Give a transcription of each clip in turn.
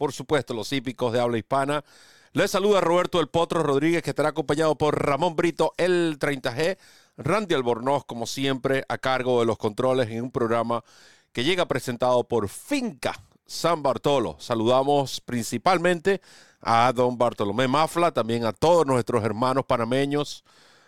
por supuesto, los hípicos de habla hispana. Les saluda Roberto El Potro Rodríguez, que estará acompañado por Ramón Brito, el 30G, Randy Albornoz, como siempre, a cargo de los controles en un programa que llega presentado por Finca San Bartolo. Saludamos principalmente a don Bartolomé Mafla, también a todos nuestros hermanos panameños.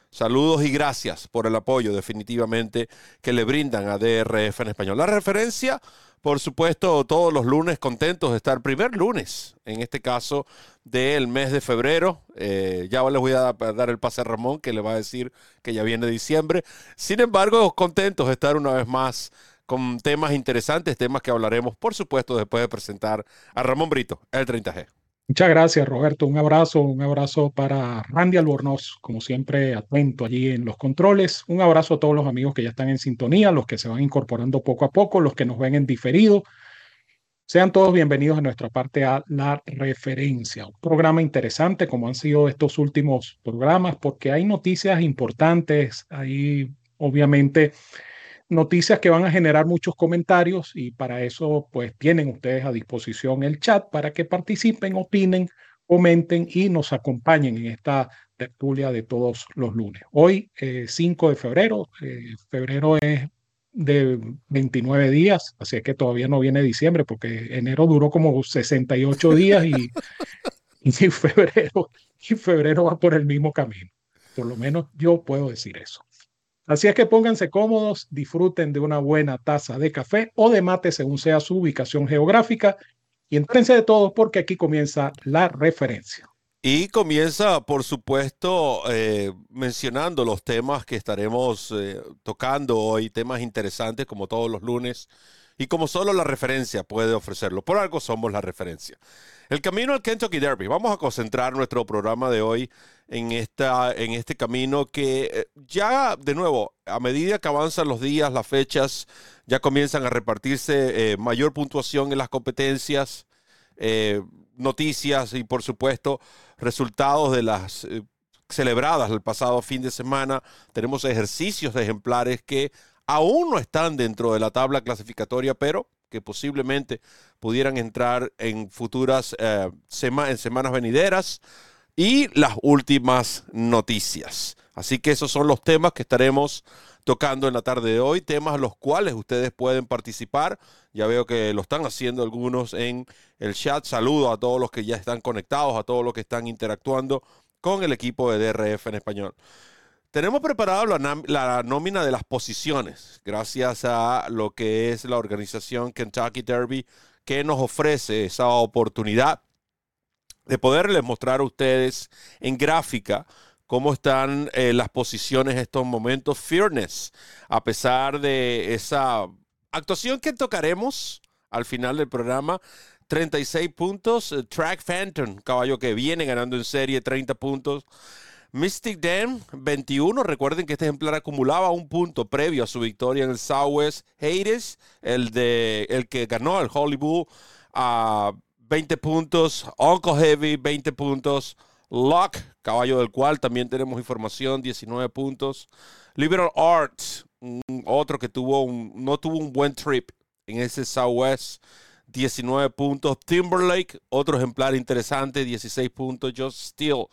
Saludos y gracias por el apoyo definitivamente que le brindan a DRF en español. La referencia, por supuesto, todos los lunes contentos de estar primer lunes, en este caso del mes de febrero. Eh, ya les voy a dar el pase a Ramón que le va a decir que ya viene diciembre. Sin embargo, contentos de estar una vez más con temas interesantes, temas que hablaremos, por supuesto, después de presentar a Ramón Brito, el 30G. Muchas gracias, Roberto. Un abrazo, un abrazo para Randy Albornoz, como siempre, atento allí en los controles. Un abrazo a todos los amigos que ya están en sintonía, los que se van incorporando poco a poco, los que nos ven en diferido. Sean todos bienvenidos a nuestra parte a la referencia. Un programa interesante, como han sido estos últimos programas, porque hay noticias importantes, hay obviamente noticias que van a generar muchos comentarios y para eso pues tienen ustedes a disposición el chat para que participen, opinen, comenten y nos acompañen en esta tertulia de todos los lunes. Hoy, 5 eh, de febrero, eh, febrero es de 29 días, así es que todavía no viene diciembre porque enero duró como 68 días y, y febrero, y febrero va por el mismo camino. Por lo menos yo puedo decir eso. Así es que pónganse cómodos, disfruten de una buena taza de café o de mate según sea su ubicación geográfica y entrense de todo porque aquí comienza la referencia. Y comienza, por supuesto, eh, mencionando los temas que estaremos eh, tocando hoy, temas interesantes como todos los lunes y como solo la referencia puede ofrecerlo. Por algo somos la referencia. El camino al Kentucky Derby. Vamos a concentrar nuestro programa de hoy en, esta, en este camino que eh, ya, de nuevo, a medida que avanzan los días, las fechas, ya comienzan a repartirse eh, mayor puntuación en las competencias, eh, noticias y, por supuesto, resultados de las celebradas el pasado fin de semana. Tenemos ejercicios de ejemplares que aún no están dentro de la tabla clasificatoria, pero que posiblemente pudieran entrar en futuras eh, semanas venideras y las últimas noticias. Así que esos son los temas que estaremos tocando en la tarde de hoy, temas los cuales ustedes pueden participar. Ya veo que lo están haciendo algunos en el chat. Saludo a todos los que ya están conectados, a todos los que están interactuando con el equipo de DRF en español. Tenemos preparado la, nómina de las posiciones, gracias a lo que es la organización Kentucky Derby, que nos ofrece esa oportunidad de poderles mostrar a ustedes en gráfica cómo están eh, las posiciones en estos momentos. Fearness, a pesar de esa actuación que tocaremos al final del programa, 36 puntos. Track Phantom, caballo que viene ganando en serie 30 puntos. Mystic Dam 21. Recuerden que este ejemplar acumulaba un punto previo a su victoria en el Southwest Hades, el, de, el que ganó el Hollywood a 20 puntos. Uncle Heavy 20 puntos. Lock, caballo del cual también tenemos información, 19 puntos. Liberal Arts, otro que tuvo un, no tuvo un buen trip en ese Southwest, 19 puntos. Timberlake, otro ejemplar interesante, 16 puntos. Just Steel,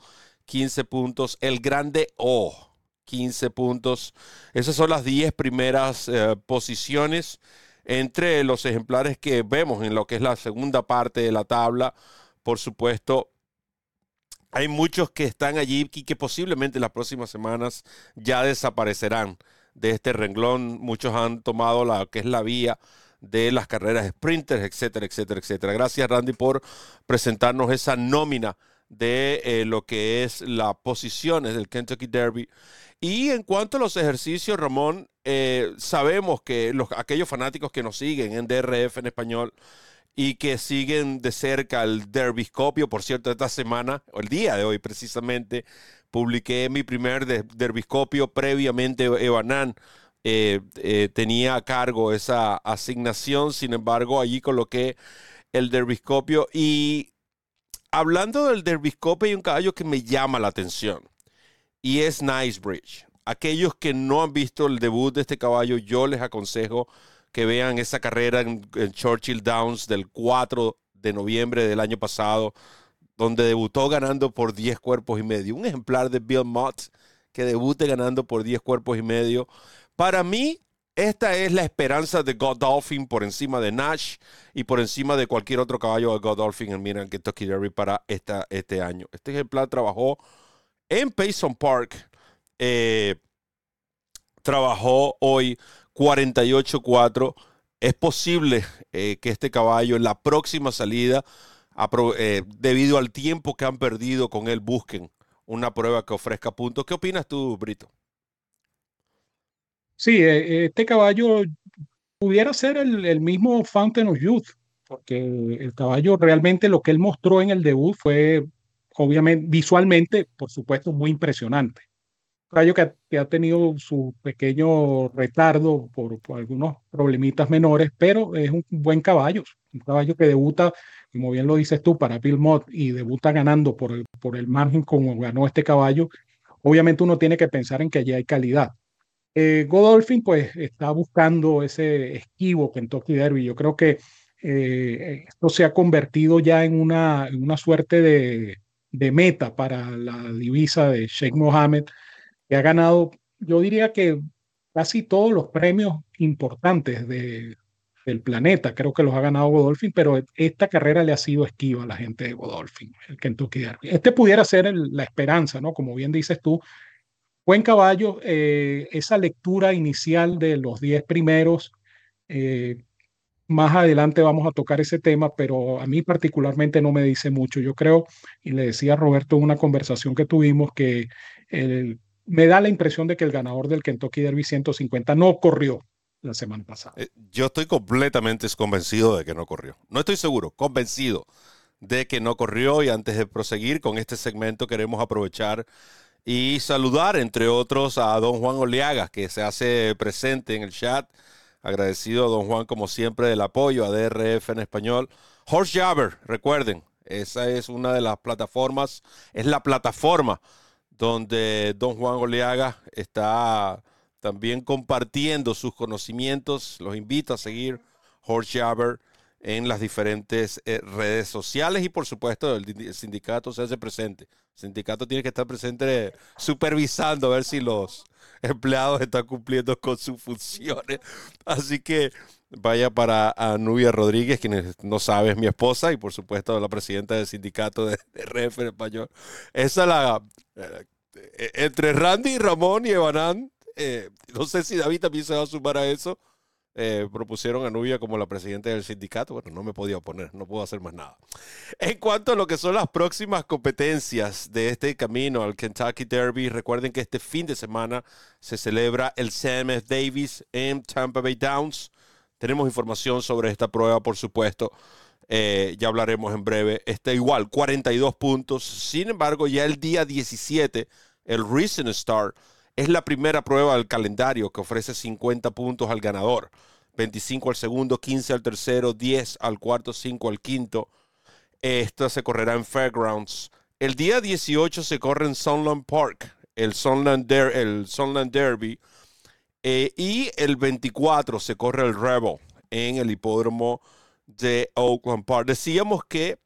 15 puntos. El Grande O, 15 puntos. Esas son las 10 primeras eh, posiciones entre los ejemplares que vemos en lo que es la segunda parte de la tabla. Por supuesto, hay muchos que están allí y que posiblemente en las próximas semanas ya desaparecerán de este renglón. Muchos han tomado la que es la vía de las carreras sprinters, etcétera, etcétera, etcétera. Gracias, Randy, por presentarnos esa nómina de eh, lo que es las posiciones del Kentucky Derby. Y en cuanto a los ejercicios, Ramón, eh, sabemos que los, aquellos fanáticos que nos siguen en DRF en español y que siguen de cerca el Derbiscopio. Por cierto, esta semana, o el día de hoy precisamente, publiqué mi primer Derbiscopio. Previamente, Evanan eh, eh, tenía a cargo esa asignación. Sin embargo, allí coloqué el Derbiscopio. Y hablando del Derbiscopio, hay un caballo que me llama la atención y es Nicebridge. Aquellos que no han visto el debut de este caballo, yo les aconsejo que vean esa carrera en, Churchill Downs del 4 de noviembre del año pasado, donde debutó ganando por 10 cuerpos y medio. Un ejemplar de Bill Mott que debute ganando por 10 cuerpos y medio. Para mí, esta es la esperanza de Godolphin por encima de Nash y por encima de cualquier otro caballo de Godolphin en Miran Kentucky Derby para esta, este año. Este ejemplar trabajó en Payson Park. Eh, trabajó hoy 48-4. Es posible eh, que este caballo en la próxima salida, eh, debido al tiempo que han perdido con él, busquen una prueba que ofrezca puntos. ¿Qué opinas tú, Brito? Sí, eh, este caballo pudiera ser el, mismo Fountain of Youth, porque el caballo realmente lo que él mostró en el debut fue, obviamente, visualmente, por supuesto, muy impresionante caballo que ha, tenido su pequeño retardo por, algunos problemitas menores, pero es un buen caballo, un caballo que debuta, como bien lo dices tú, para Bill Mott y debuta ganando por el, por el margen como ganó este caballo. Obviamente uno tiene que pensar en que allí hay calidad. Eh, Godolphin pues está buscando ese esquivo Kentucky Derby. Yo creo que eh, esto se ha convertido ya en una, una suerte de, meta para la divisa de Sheikh Mohammed que ha ganado, yo diría que casi todos los premios importantes de, del planeta, creo que los ha ganado Godolphin, pero esta carrera le ha sido esquiva a la gente de Godolphin, el Kentucky Derby. Este pudiera ser la esperanza, ¿no? Como bien dices tú, buen caballo, eh, esa lectura inicial de los 10 primeros, eh, más adelante vamos a tocar ese tema, pero a mí particularmente no me dice mucho. Yo creo, y le decía a Roberto en una conversación que tuvimos, que me da la impresión de que el ganador del Kentucky Derby 150 no corrió la semana pasada. Eh, yo estoy completamente convencido de que no corrió. No estoy seguro, convencido de que no corrió y antes de proseguir con este segmento queremos aprovechar y saludar entre otros a don Juan Oleaga que se hace presente en el chat. Agradecido a don Juan como siempre del apoyo a DRF en español. Horse Jabber, recuerden, esa es una de las plataformas, es la plataforma donde don Juan Oleaga está también compartiendo sus conocimientos. Los invito a seguir Horse Jabber en las diferentes eh, redes sociales y por supuesto el, sindicato se hace presente. El sindicato tiene que estar presente supervisando a ver si los empleados están cumpliendo con sus funciones. Así que vaya para Nubia Rodríguez, quien no sabe es mi esposa y por supuesto la presidenta del sindicato de, de en español. Esa la... Eh, eh, entre Randy, Ramón y Evanán, eh, no sé si David también se va a sumar a eso. Propusieron a Nubia como la presidenta del sindicato. Bueno, no me podía oponer, no puedo hacer más nada. En cuanto a lo que son las próximas competencias de este camino al Kentucky Derby, recuerden que este fin de semana se celebra el Sam F. Davis en Tampa Bay Downs. Tenemos información sobre esta prueba, por supuesto. Eh, ya hablaremos en breve. Está igual, 42 puntos. Sin embargo, ya el día 17, el Recent Star es la primera prueba del calendario que ofrece 50 puntos al ganador. 25 al segundo, 15 al tercero, 10 al cuarto, 5 al quinto. Esta se correrá en Fairgrounds. El día 18 se corre en Sunland Park, el Sunland, el Sunland Derby. Eh, y el 24 se corre el Rebel en el hipódromo de Oakland Park. Decíamos que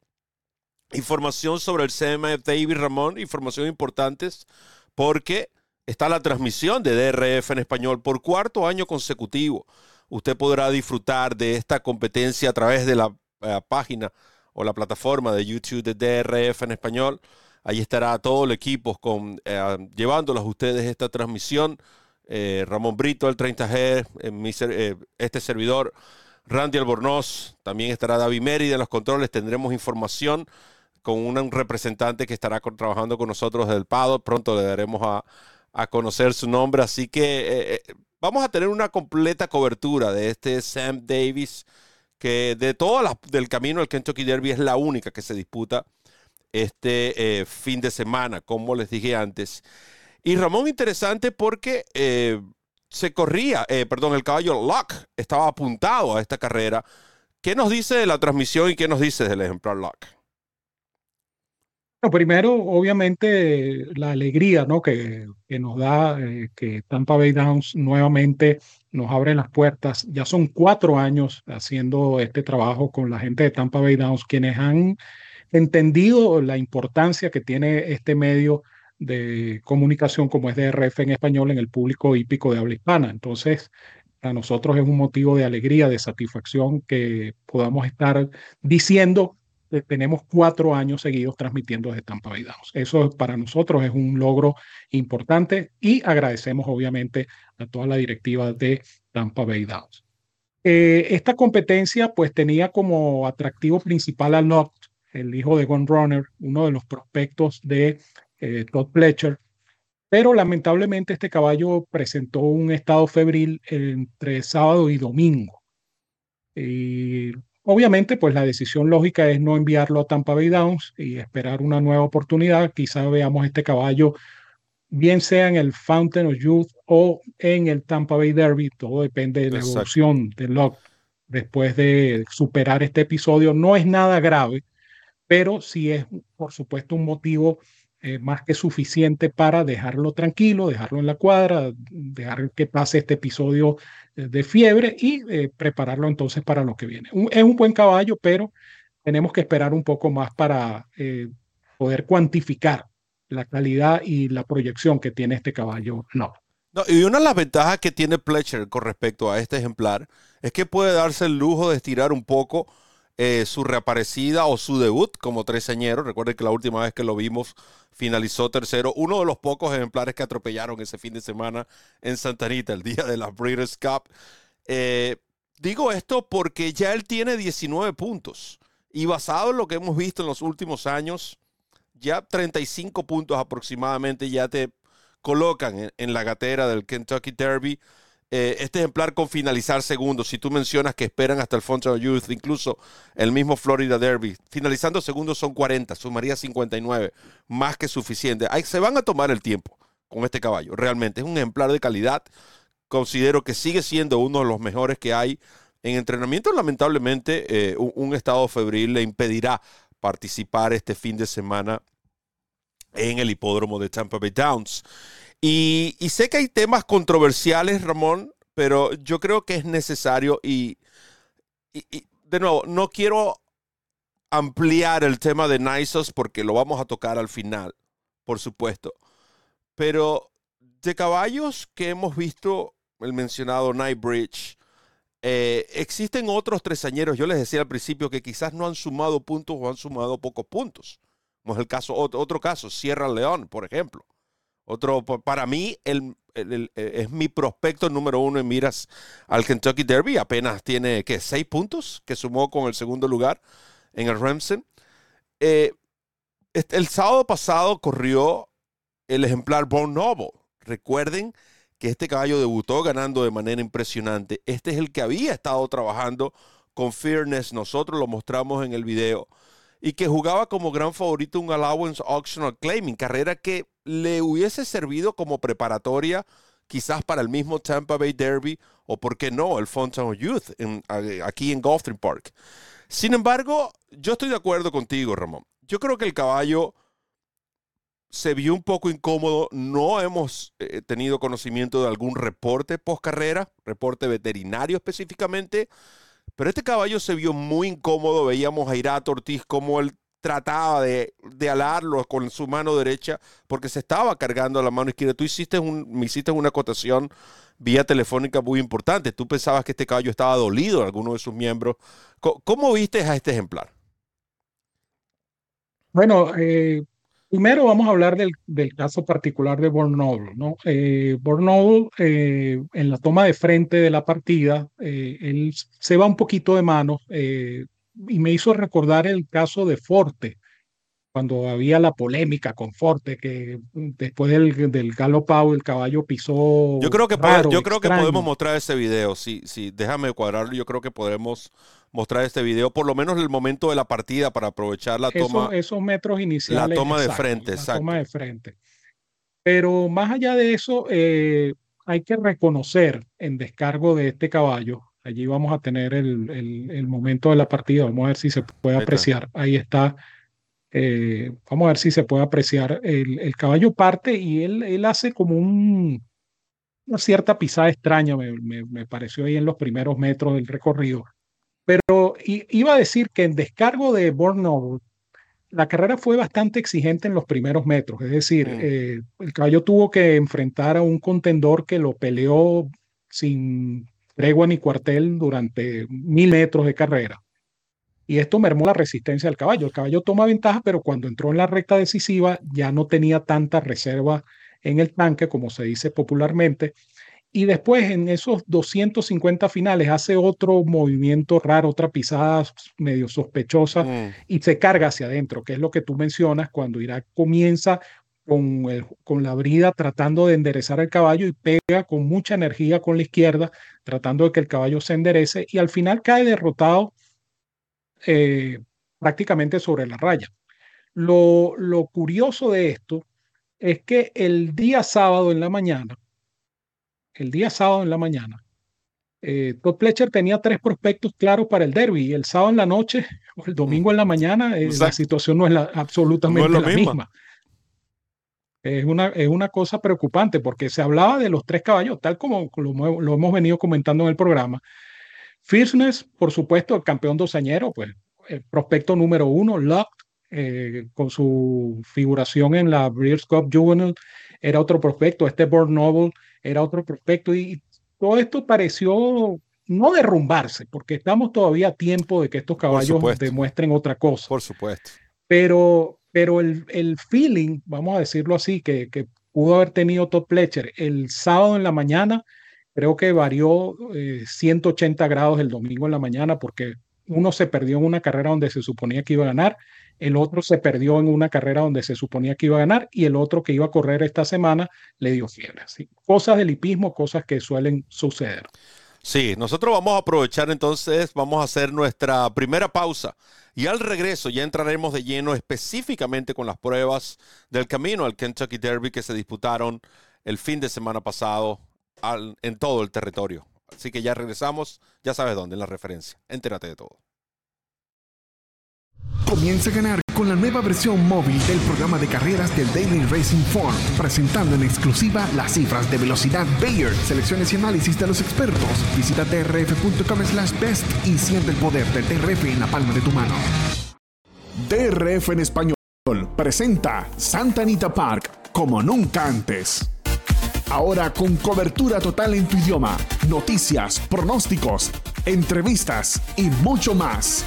información sobre el CMF David Ramón, información importantes, porque está la transmisión de DRF en español por cuarto año consecutivo. Usted podrá disfrutar de esta competencia a través de la eh, página o la plataforma de YouTube de DRF en español. Ahí estará todo el equipo con, eh, llevándolos a ustedes esta transmisión eh, Ramón Brito, el 30G, eh, este servidor, Randy Albornoz, también estará David Mérida en los controles, tendremos información con un representante que estará trabajando con nosotros del PADO, pronto le daremos a, conocer su nombre, así que eh, vamos a tener una completa cobertura de este Sam Davis que de todas las del camino del Kentucky Derby es la única que se disputa este eh, fin de semana, como les dije antes. Y Ramón, interesante porque eh, se corría, eh, perdón, el caballo Lock estaba apuntado a esta carrera. ¿Qué nos dice de la transmisión y qué nos dice del ejemplar Lock? Primero, obviamente, la alegría ¿no? que, que nos da que Tampa Bay Downs nuevamente nos abre las puertas. Ya son cuatro años haciendo este trabajo con la gente de Tampa Bay Downs, quienes han entendido la importancia que tiene este medio de comunicación como es DRF en español en el público hípico de habla hispana. Entonces, para nosotros es un motivo de alegría, de satisfacción que podamos estar diciendo tenemos cuatro años seguidos transmitiendo desde Tampa Bay Downs. Eso para nosotros es un logro importante y agradecemos obviamente a toda la directiva de Tampa Bay Downs. Eh, esta competencia pues tenía como atractivo principal al Lock el hijo de Gun Runner, uno de los prospectos de eh, Todd Pletcher. Pero lamentablemente este caballo presentó un estado febril entre sábado y domingo. Y obviamente, pues la decisión lógica es no enviarlo a Tampa Bay Downs y esperar una nueva oportunidad. Quizá veamos este caballo, bien sea en el Fountain of Youth o en el Tampa Bay Derby. Todo depende de la evolución del Lock después de superar este episodio. No es nada grave pero sí es, por supuesto, un motivo eh, más que suficiente para dejarlo tranquilo, dejarlo en la cuadra, dejar que pase este episodio eh, de fiebre y eh, prepararlo entonces para lo que viene. es un buen caballo, pero tenemos que esperar un poco más para poder cuantificar la calidad y la proyección que tiene este caballo. No. no. Y una de las ventajas que tiene Pletcher con respecto a este ejemplar es que puede darse el lujo de estirar un poco eh, su reaparecida o su debut como treseñero. Recuerden que la última vez que lo vimos finalizó tercero. Uno de los pocos ejemplares que atropellaron ese fin de semana en Santa Anita, el día de la Breeders' Cup. Eh, digo esto porque ya él tiene 19 puntos. Y basado en lo que hemos visto en los últimos años, ya 35 puntos aproximadamente ya te colocan en la gatera del Kentucky Derby. Eh, este ejemplar con finalizar segundo, si tú mencionas que esperan hasta el Fountain Youth, incluso el mismo Florida Derby, finalizando segundo son 40, sumaría 59, más que suficiente. se van a tomar el tiempo con este caballo, realmente es un ejemplar de calidad. Considero que sigue siendo uno de los mejores que hay en entrenamiento. Lamentablemente, eh, un estado febril le impedirá participar este fin de semana en el hipódromo de Tampa Bay Downs. Y, sé que hay temas controversiales, Ramón, pero yo creo que es necesario y, de nuevo, no quiero ampliar el tema de Nisos porque lo vamos a tocar al final, por supuesto. Pero de caballos que hemos visto, el mencionado Nightbridge, eh, existen otros tresañeros, yo les decía al principio que quizás no han sumado puntos o han sumado pocos puntos. Como es el caso, otro, otro caso, Sierra León, por ejemplo. Otro, para mí, eh, es mi prospecto número uno en miras al Kentucky Derby. Apenas tiene, ¿qué? Seis puntos que sumó con el segundo lugar en el Remsen. Eh, el sábado pasado corrió el ejemplar Born Noble. Recuerden que este caballo debutó ganando de manera impresionante. Este es el que había estado trabajando con Fearness. Nosotros lo mostramos en el video y que jugaba como gran favorito un Allowance Auctional Claiming, carrera que le hubiese servido como preparatoria quizás para el mismo Tampa Bay Derby o, por qué no, el Fountain Youth aquí en Gulfstream Park. Sin embargo, yo estoy de acuerdo contigo, Ramón. Yo creo que el caballo se vio un poco incómodo. No hemos eh, tenido conocimiento de algún reporte post carrera, reporte veterinario específicamente. Pero este caballo se vio muy incómodo. Veíamos a Irato Ortiz como él trataba de, de, alarlo con su mano derecha porque se estaba cargando la mano izquierda. Tú hiciste un, me hiciste una acotación vía telefónica muy importante. Tú pensabas que este caballo estaba dolido en alguno de sus miembros. ¿Cómo, viste a este ejemplar? Bueno, eh, Primero vamos a hablar del, caso particular de Bornold. ¿no? Eh, eh, en la toma de frente de la partida, eh, él se va un poquito de mano eh, y me hizo recordar el caso de Forte, cuando había la polémica con Forte, que después del, del galopado el caballo pisó. Yo creo que, yo creo que podemos mostrar ese video. Sí, sí, déjame cuadrarlo. Yo creo que podremos mostrar este video, por lo menos en el momento de la partida, para aprovechar la toma. esos metros iniciales. La toma de frente, exacto. toma de frente. Pero más allá de eso, eh, hay que reconocer en descargo de este caballo. Allí vamos a tener el, el momento de la partida. Vamos a ver si se puede apreciar. Ahí está eh, vamos a ver si se puede apreciar. El, caballo parte y él, él hace como un, una cierta pisada extraña, me, pareció ahí en los primeros metros del recorrido. Pero iba a decir que en descargo de Born la carrera fue bastante exigente en los primeros metros. Es decir, mm. eh, el caballo tuvo que enfrentar a un contendor que lo peleó sin tregua ni cuartel durante mil metros de carrera y esto mermó la resistencia del caballo. El caballo toma ventaja, pero cuando entró en la recta decisiva ya no tenía tanta reserva en el tanque, como se dice popularmente. Y después en esos 250 finales hace otro movimiento raro, otra pisada medio sospechosa mm. y se carga hacia adentro, que es lo que tú mencionas cuando Irak comienza con, con la brida tratando de enderezar el caballo y pega con mucha energía con la izquierda, tratando de que el caballo se enderece y al final cae derrotado eh, prácticamente sobre la raya. Lo, lo curioso de esto es que el día sábado en la mañana, el día sábado en la mañana, eh, Todd Pletcher tenía tres prospectos claros para el derby. Y el sábado en la noche o el domingo en la mañana, eh, la situación no es la, absolutamente la misma. Es una, es una cosa preocupante porque se hablaba de los tres caballos, tal como lo, lo hemos venido comentando en el programa. Fierceness, por supuesto, el campeón dosañero, pues el prospecto número uno, Luck, eh, con su figuración en la Breeders' Cup Juvenile, era otro prospecto, este Born Noble era otro prospecto, y todo esto pareció no derrumbarse, porque estamos todavía a tiempo de que estos caballos demuestren otra cosa. Por supuesto. Pero, pero el, el feeling, vamos a decirlo así, que, que pudo haber tenido Todd Pletcher el sábado en la mañana, Creo que varió 180 eh, grados el domingo en la mañana porque uno se perdió en una carrera donde se suponía que iba a ganar, el otro se perdió en una carrera donde se suponía que iba a ganar y el otro que iba a correr esta semana le dio fiebre. Cosas del hipismo, cosas que suelen suceder. Sí, nosotros vamos a aprovechar entonces, vamos a hacer nuestra primera pausa y al regreso ya entraremos de lleno específicamente con las pruebas del camino al Kentucky Derby que se disputaron el fin de semana pasado en todo el territorio. Así que ya regresamos, ya sabes dónde, en la referencia. Entérate de todo. Comienza a ganar con la nueva versión móvil del programa de carreras del Daily Racing Form, presentando en exclusiva las cifras de velocidad Bayer, selecciones y análisis de los expertos. Visita trf.com slash best y siente el poder del TRF en la palma de tu mano. DRF en español presenta Santa Anita Park como nunca antes. Ahora con cobertura total en tu idioma, noticias, pronósticos, entrevistas y mucho más.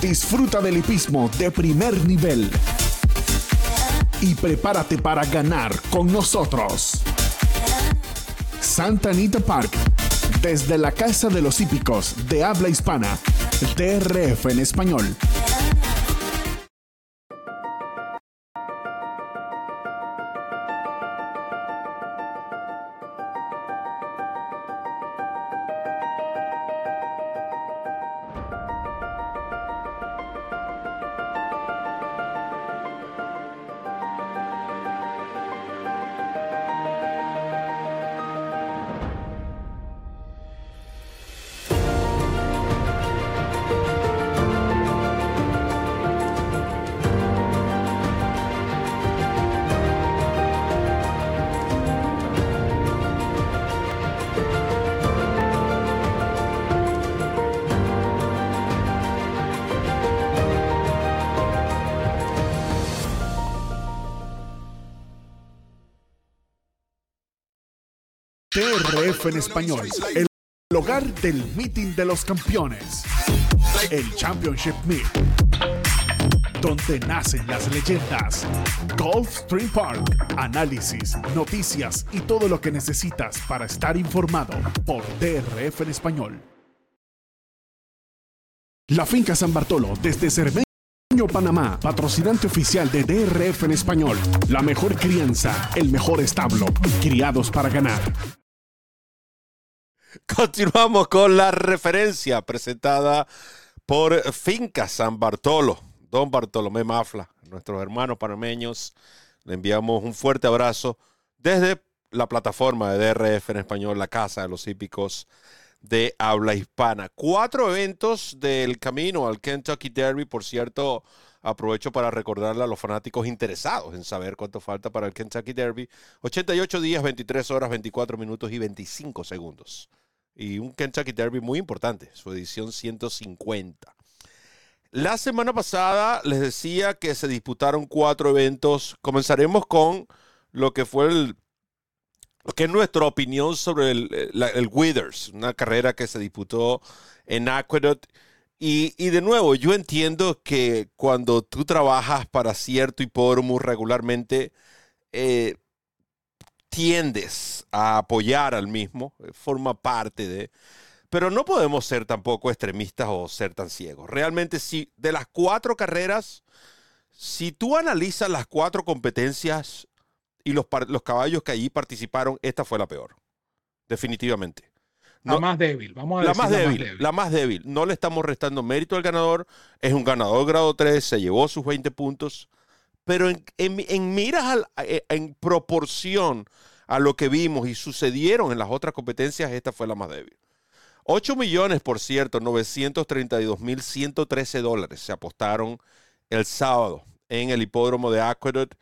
Disfruta del hipismo de primer nivel. Y prepárate para ganar con nosotros. Santa Anita Park, desde la Casa de los Hípicos de habla hispana, TRF en español. TRF en español, el hogar del meeting de los campeones, el Championship Meet, donde nacen las leyendas. Golf Stream Park, análisis, noticias y todo lo que necesitas para estar informado por TRF en español. La finca San Bartolo desde Cerveza Niño Panamá, patrocinante oficial de DRF en español. La mejor crianza, el mejor establo. Criados para ganar. Continuamos con la referencia presentada por Finca San Bartolo. Don Bartolomé Mafla, nuestros hermanos panameños, le enviamos un fuerte abrazo desde la plataforma de DRF en español, la Casa de los Hípicos de habla hispana. Cuatro eventos del camino al Kentucky Derby, por cierto. Aprovecho para recordarle a los fanáticos interesados en saber cuánto falta para el Kentucky Derby. 88 días, 23 horas, 24 minutos y 25 segundos. Y un Kentucky Derby muy importante, su edición 150. La semana pasada les decía que se disputaron cuatro eventos. Comenzaremos con lo que fue el, que es nuestra opinión sobre el, el, Withers, una carrera que se disputó en Aqueduct. Y, y, de nuevo, yo entiendo que cuando tú trabajas para cierto hipódromo regularmente, eh, tiendes a apoyar al mismo, eh, forma parte de... Pero no podemos ser tampoco extremistas o ser tan ciegos. Realmente, si de las cuatro carreras, si tú analizas las cuatro competencias, y los, los caballos que allí participaron, esta fue la peor. Definitivamente. la más débil, vamos a la más débil, La más débil. No le estamos restando mérito al ganador. Es un ganador grado 3, se llevó sus 20 puntos. Pero en, en, miras eh, en proporción a lo que vimos y sucedieron en las otras competencias, esta fue la más débil. 8 millones, por cierto, 932 mil 113 dólares se apostaron el sábado en el hipódromo de Aqueduct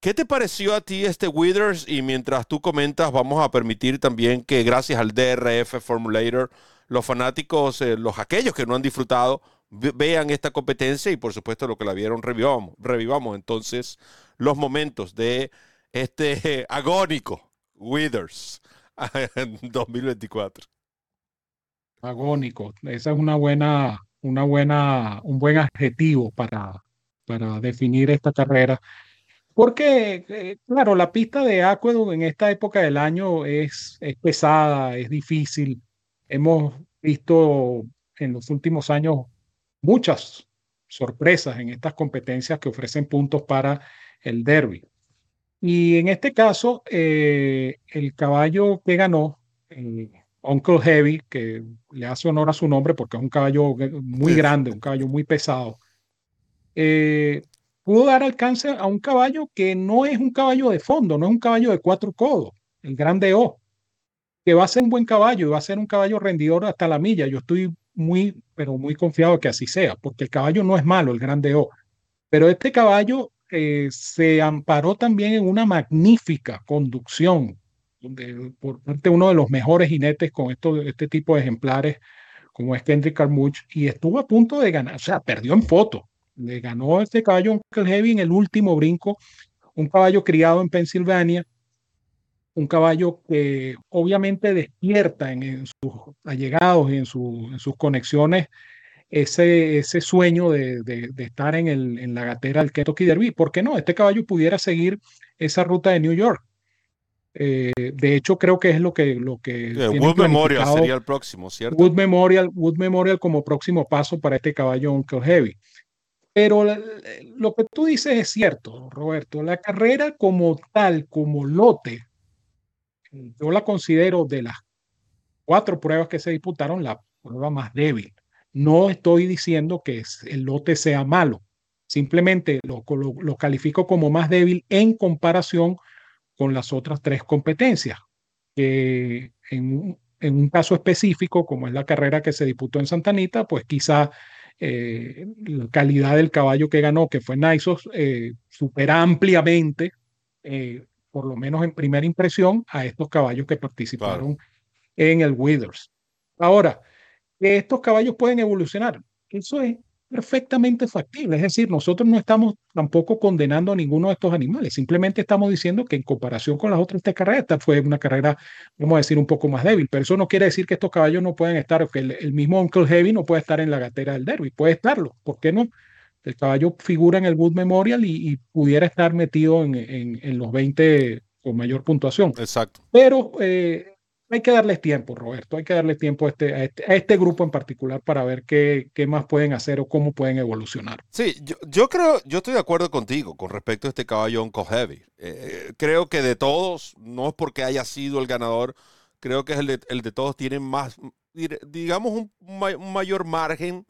¿Qué te pareció a ti este Withers? Y mientras tú comentas, vamos a permitir también que gracias al DRF Formulator, los fanáticos, eh, los aquellos que no han disfrutado, vean esta competencia y por supuesto lo que la vieron revivamos. revivamos. Entonces los momentos de este agónico Withers en 2024. Agónico. Esa es una buena, una buena, un buen adjetivo para, para definir esta carrera. Porque, eh, claro, la pista de Aqueduct en esta época del año es, es pesada, es difícil. Hemos visto en los últimos años muchas sorpresas en estas competencias que ofrecen puntos para el derby. Y en este caso, eh, el caballo que ganó, eh, Uncle Heavy, que le hace honor a su nombre porque es un caballo muy grande, un caballo muy pesado, pudo dar alcance a un caballo que no es un caballo de fondo, no es un caballo de cuatro codos, el grande O, que va a ser un buen caballo y va a ser un caballo rendidor hasta la milla. Yo estoy muy, pero muy confiado que así sea, porque el caballo no es malo, el grande O. Pero este caballo eh, se amparó también en una magnífica conducción por parte de uno de los mejores jinetes con esto, este tipo de ejemplares, como es Kendrick Carmuch, y estuvo a punto de ganar, o sea, perdió en foto, le ganó este caballo Uncle Heavy en el último brinco, un caballo criado en Pensilvania, un caballo que obviamente despierta en, sus allegados y en, sus conexiones ese, ese sueño de, estar en, el, en la gatera del Kentucky Derby. ¿Por qué no? Este caballo pudiera seguir esa ruta de New York. Eh, de hecho, creo que es lo que... Lo que Wood Memorial sería el próximo, ¿cierto? Wood Memorial, Wood Memorial como próximo paso para este caballo Uncle Heavy. Pero lo que tú dices es cierto, Roberto. La carrera como tal, como lote, yo la considero de las cuatro pruebas que se disputaron la prueba más débil. No estoy diciendo que el lote sea malo, simplemente lo, lo, califico como más débil en comparación con las otras tres competencias, en, un caso específico, como es la carrera que se disputó en Santa Anita, pues quizá eh, la calidad del caballo que ganó, que fue Nysos, eh, supera ampliamente, eh, por lo menos en primera impresión, a estos caballos que participaron en el Withers. Ahora, estos caballos pueden evolucionar, eso es perfectamente factible. Es decir, nosotros no estamos tampoco condenando a ninguno de estos animales, simplemente estamos diciendo que en comparación con las otras tres carreras, esta fue una carrera, vamos a decir, un poco más débil, pero eso no quiere decir que estos caballos no pueden estar, que el, mismo Uncle Heavy no puede estar en la gatera del derby, puede estarlo, ¿por qué no? El caballo figura en el Wood Memorial y, pudiera estar metido en, en, los 20 con mayor puntuación. Exacto. Pero eh, hay que darles tiempo, Roberto, hay que darle tiempo a este, a este, a este grupo en particular para ver qué, qué, más pueden hacer o cómo pueden evolucionar. Sí, yo, yo, creo, yo estoy de acuerdo contigo con respecto a este caballo Uncle Heavy. Eh, creo que de todos, no es porque haya sido el ganador, creo que es el de, el de todos tiene más, digamos, un, un mayor margen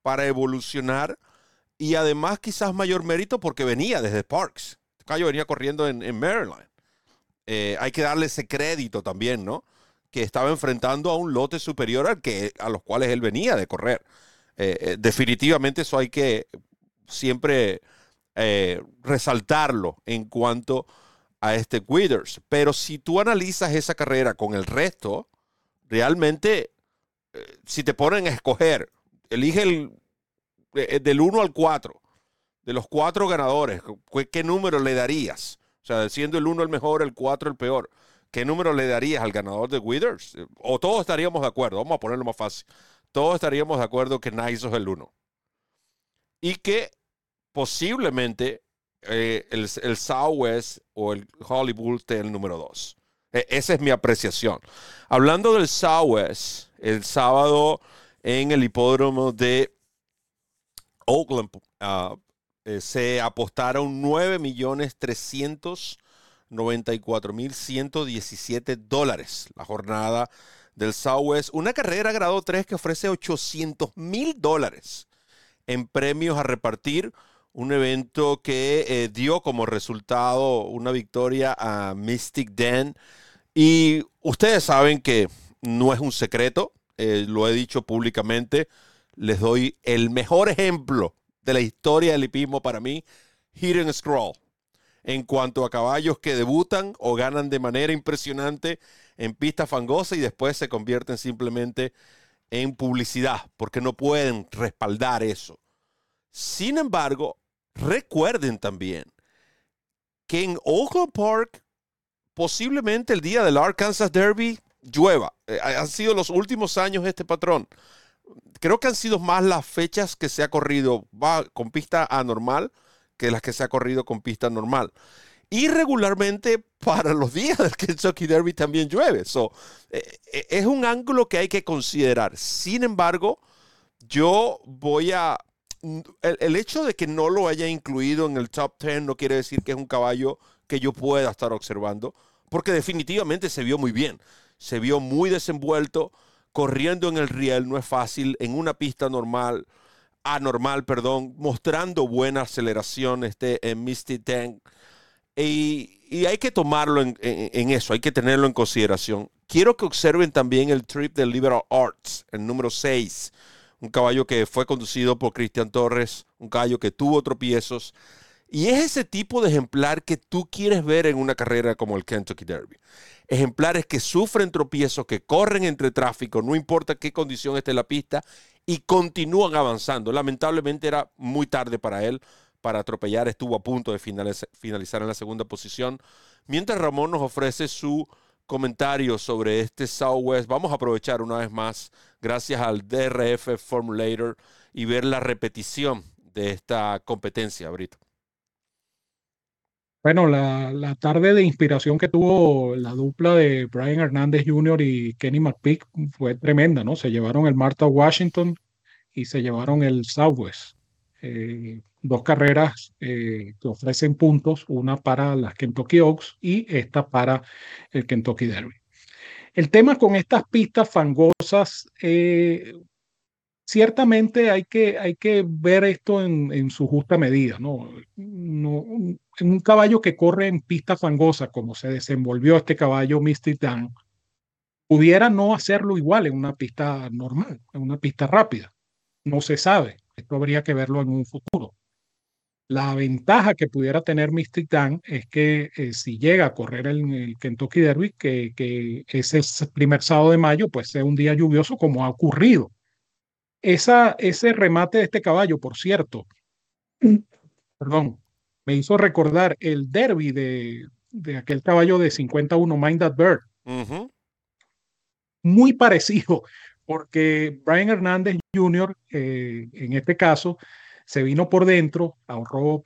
para evolucionar y además quizás mayor mérito porque venía desde Parks. Caballo venía corriendo en, Maryland. Eh, hay que darle ese crédito también, ¿no? Que estaba enfrentando a un lote superior al que, a los cuales él venía de correr. Eh, eh, definitivamente eso hay que siempre resaltarlo en cuanto a este Withers. Pero si tú analizas esa carrera con el resto, realmente, si te ponen a escoger, elige el, del 1 al 4, de los cuatro ganadores, ¿qué, ¿qué número le darías? O sea, siendo el 1 el mejor, el 4 el peor. ¿Qué número le darías al ganador de Withers? O todos estaríamos de acuerdo, vamos a ponerlo más fácil. Todos estaríamos de acuerdo que Nice es el 1. Y que posiblemente eh, el, el, Southwest o el Hollywood esté el número 2. E esa es mi apreciación. Hablando del Southwest, el sábado en el hipódromo de Oakland uh, eh, se apostaron 9 millones 394 mil 117 dólares la jornada del Southwest. Una carrera grado 3 que ofrece 800 mil dólares en premios a repartir. Un evento que eh, dio como resultado una victoria a Mystic Den. Y ustedes saben que no es un secreto, eh, lo he dicho públicamente. Les doy el mejor ejemplo de la historia del hipismo para mí, Hidden Scroll. En cuanto a caballos que debutan o ganan de manera impresionante en pista fangosa y después se convierten simplemente en publicidad, porque no pueden respaldar eso. Sin embargo, recuerden también que en Oakland Park, posiblemente el día del Arkansas Derby, llueva. Eh, han sido los últimos años este patrón. Creo que han sido más las fechas que se ha corrido con pista anormal que las que se ha corrido con pista normal. Y regularmente para los días del Kentucky Derby también llueve. So, eh, eh, es un ángulo que hay que considerar. Sin embargo, yo voy a... El, el, hecho de que no lo haya incluido en el top 10 no quiere decir que es un caballo que yo pueda estar observando, porque definitivamente se vio muy bien. Se vio muy desenvuelto, corriendo en el riel, no es fácil, en una pista normal, anormal, perdón, mostrando buena aceleración este, en Misty Tank. Y, y, hay que tomarlo en, en, en, eso, hay que tenerlo en consideración. Quiero que observen también el trip de Liberal Arts, el número 6, un caballo que fue conducido por Cristian Torres, un caballo que tuvo tropiezos. Y es ese tipo de ejemplar que tú quieres ver en una carrera como el Kentucky Derby. Ejemplares que sufren tropiezos, que corren entre tráfico, no importa qué condición esté la pista, y continúan avanzando. Lamentablemente era muy tarde para él para atropellar, estuvo a punto de finalizar en la segunda posición. Mientras Ramón nos ofrece su comentario sobre este Southwest, vamos a aprovechar una vez más, gracias al DRF Formulator, y ver la repetición de esta competencia, Brito. Bueno, la, la, tarde de inspiración que tuvo la dupla de Brian Hernández Jr. y Kenny McPeak fue tremenda, ¿no? Se llevaron el Martha Washington y se llevaron el Southwest. Eh, dos carreras eh, que ofrecen puntos, una para las Kentucky Oaks y esta para el Kentucky Derby. El tema con estas pistas fangosas, eh, ciertamente hay que, hay que ver esto en, en su justa medida, ¿no? no un caballo que corre en pista fangosa, como se desenvolvió este caballo Misty Dan, pudiera no hacerlo igual en una pista normal, en una pista rápida. No se sabe. Esto habría que verlo en un futuro. La ventaja que pudiera tener Mystic Dan es que eh, si llega a correr en el Kentucky Derby, que, que ese primer sábado de mayo, pues sea un día lluvioso como ha ocurrido. Esa, ese remate de este caballo, por cierto, perdón, me hizo recordar el derby de, de aquel caballo de 51, Mind That Bird. Uh -huh. Muy parecido, porque Brian Hernández Jr., eh, en este caso, se vino por dentro, ahorró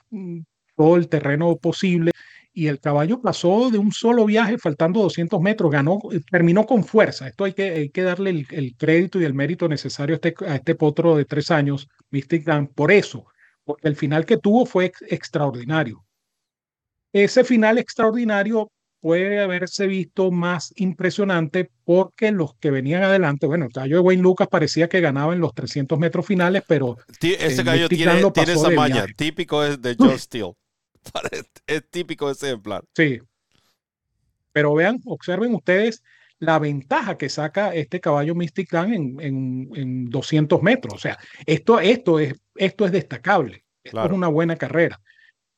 todo el terreno posible y el caballo pasó de un solo viaje, faltando 200 metros, ganó, terminó con fuerza. Esto hay que, hay que darle el, crédito y el mérito necesario a este, a este potro de tres años, Mystic Dan, por eso, porque el final que tuvo fue extraordinario. Ese final extraordinario puede haberse visto más impresionante porque los que venían adelante, bueno, el caballo de Wayne Lucas parecía que ganaba en los 300 metros finales, pero... Ese caballo tiene, tiene esa maña, típico es de John Steele. es típico ese ejemplar. Sí. Pero vean, observen ustedes la ventaja que saca este caballo Mystic Land en, en, 200 metros. O sea, esto, esto, es, esto es destacable. Esto es una buena carrera.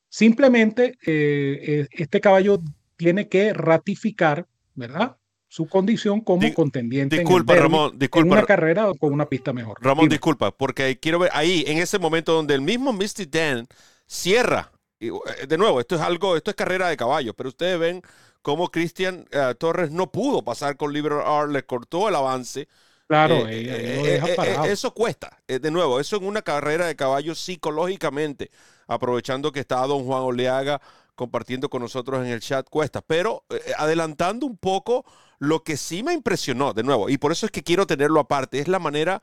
Simplemente eh, este caballo tiene que ratificar, ¿verdad? Su condición como contendiente. Disculpa, Ramón, disculpa. En una carrera con una pista mejor. Ramón, disculpa, porque quiero ver ahí, en ese momento donde el mismo Mystic Dan cierra eh, de nuevo, esto es algo, esto es carrera de caballos, pero ustedes ven cómo Cristian eh, Torres no pudo pasar con Liberal Art, le cortó el avance. Claro, eh, eso cuesta. de nuevo, eso en una carrera de caballos psicológicamente, aprovechando que está don Juan Oleaga compartiendo con nosotros en el chat, cuesta. Pero adelantando un poco, lo que sí me impresionó, de nuevo, y por eso es que quiero tenerlo aparte, es la manera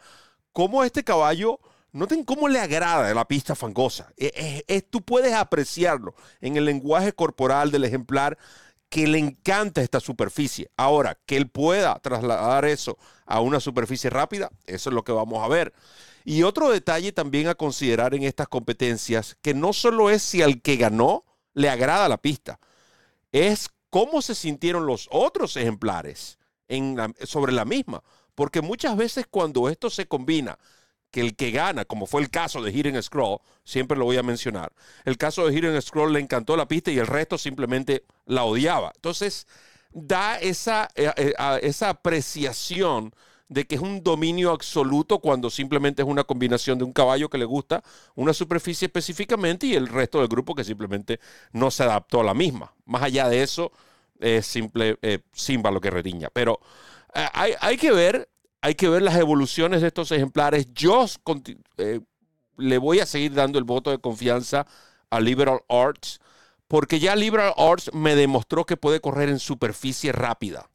como este caballo Noten cómo le agrada la pista fangosa. Es, tú puedes apreciarlo en el lenguaje corporal del ejemplar que le encanta esta superficie. Ahora, que él pueda trasladar eso a una superficie rápida, eso es lo que vamos a ver. Y otro detalle también a considerar en estas competencias, que no solo es si al que ganó le agrada la pista, es cómo se sintieron los otros ejemplares sobre la misma. Porque muchas veces cuando esto se combina que el que gana, como fue el caso de Hidden Scroll, siempre lo voy a mencionar. El caso de Hidden Scroll le encantó la pista y el resto simplemente la odiaba. Entonces, da esa, eh, eh, esa apreciación de que es un dominio absoluto cuando simplemente es una combinación de un caballo que le gusta una superficie específicamente y el resto del grupo que simplemente no se adaptó a la misma. Más allá de eso, es simple eh, Simba lo que rediña. Pero hay, hay, que ver hay que ver las evoluciones de estos ejemplares. Yo eh, le voy a seguir dando el voto de confianza a Liberal Arts, porque ya Liberal Arts me demostró que puede correr en superficie rápida.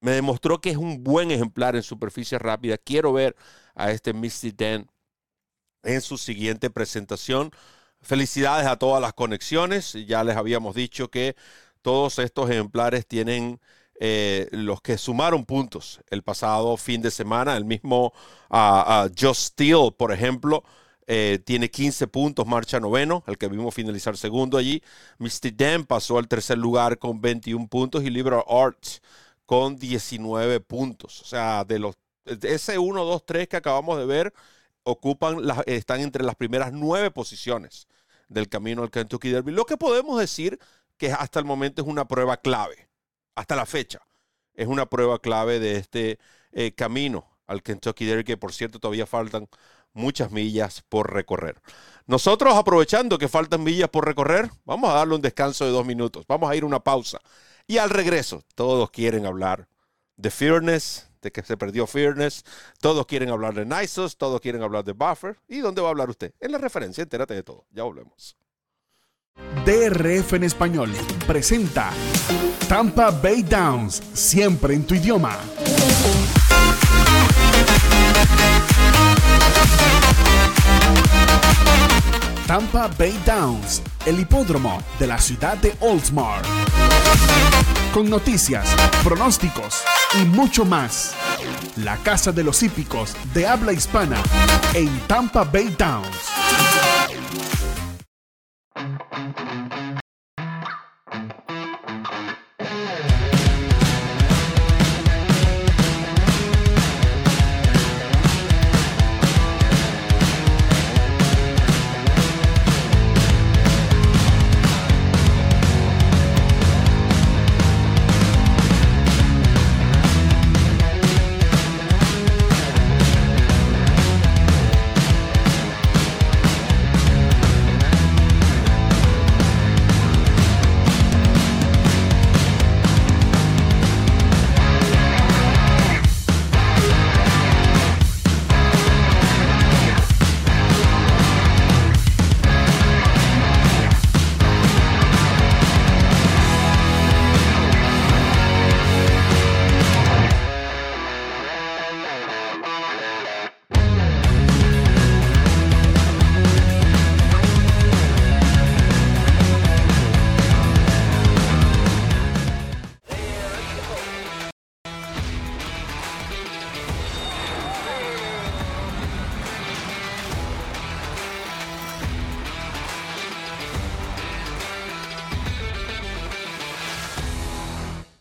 Me demostró que es un buen ejemplar en superficie rápida. Quiero ver a este Misty Den en su siguiente presentación. Felicidades a todas las conexiones. Ya les habíamos dicho que todos estos ejemplares tienen eh, los que sumaron puntos el pasado fin de semana. El mismo uh, Just Steele, por ejemplo, eh, tiene 15 puntos, marcha noveno, el que vimos finalizar segundo allí. Misty Dam pasó al tercer lugar con 21 puntos y Liberal Arts con 19 puntos. O sea, de los ese 1, 2, 3 que acabamos de ver, ocupan están entre las primeras nueve posiciones del camino al Kentucky Derby. Lo que podemos decir que hasta el momento es una prueba clave hasta la fecha. Es una prueba clave de este eh, camino al Kentucky Derby, que por cierto todavía faltan muchas millas por recorrer. Nosotros, aprovechando que faltan millas por recorrer, vamos a darle un descanso de dos minutos. Vamos a ir a una pausa. Y al regreso, todos quieren hablar de Fearness, de que se perdió Fearness. Todos quieren hablar de Nisos, todos quieren hablar de Buffer. ¿Y dónde va a hablar usted? En la referencia, entérate de todo. Ya volvemos. DRF en español presenta Tampa Bay Downs, siempre en tu idioma. Tampa Bay Downs, el hipódromo de la ciudad de Oldsmar. Con noticias, pronósticos y mucho más. La casa de los hípicos de habla hispana en Tampa Bay Downs.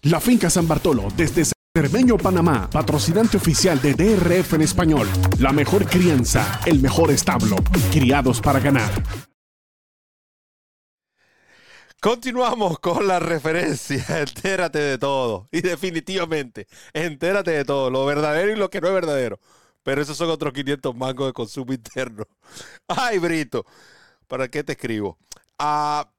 La Finca San Bartolo, desde Cermeño, Panamá, patrocinante oficial de DRF en español. La mejor crianza, el mejor establo, criados para ganar. Continuamos con la referencia. Entérate de todo. Y definitivamente, entérate de todo. Lo verdadero y lo que no es verdadero. Pero esos son otros 500 mangos de consumo interno. Ay, Brito. ¿Para qué te escribo? Ah,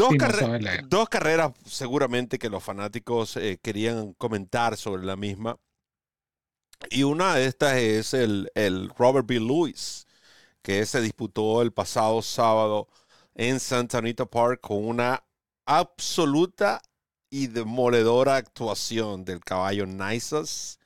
dos, dos, carreras seguramente que los fanáticos eh, querían comentar sobre la misma. Y una de estas es el, el Robert B. Lewis, que se disputó el pasado sábado en Santa Anita Park con una absoluta y demoledora actuación del caballo Nisus.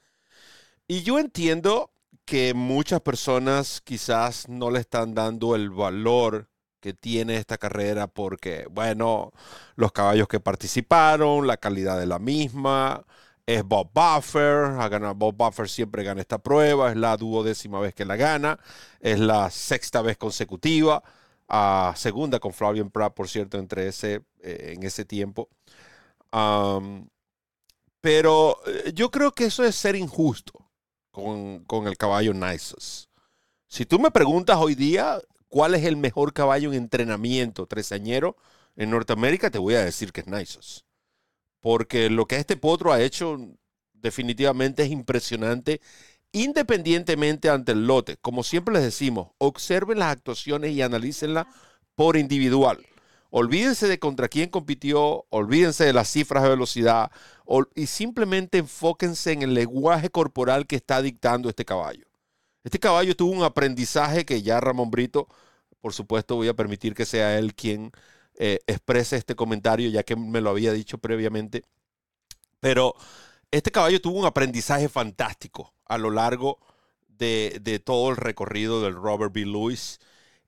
Y yo entiendo que muchas personas quizás no le están dando el valor que tiene esta carrera porque, bueno, los caballos que participaron, la calidad de la misma, es Bob Buffer, ha ganado, Bob Buffer siempre gana esta prueba, es la duodécima vez que la gana, es la sexta vez consecutiva, a segunda con Flavian Pratt, por cierto, entre ese, eh, en ese tiempo. pero eh, yo creo que eso es ser injusto con, con el caballo Nisus. Si tú me preguntas hoy día, cuál es el mejor caballo en entrenamiento tresañero en Norteamérica, te voy a decir que es Nisus. Porque lo que este potro ha hecho definitivamente es impresionante, independientemente ante el lote. Como siempre les decimos, observen las actuaciones y analícenlas por individual. Olvídense de contra quién compitió, olvídense de las cifras de velocidad y simplemente enfóquense en el lenguaje corporal que está dictando este caballo. Este caballo tuvo un aprendizaje que ya Ramón Brito, por supuesto, voy a permitir que sea él quien eh, exprese este comentario, ya que me lo había dicho previamente. Pero este caballo tuvo un aprendizaje fantástico a lo largo de, todo el recorrido del Robert B. Lewis.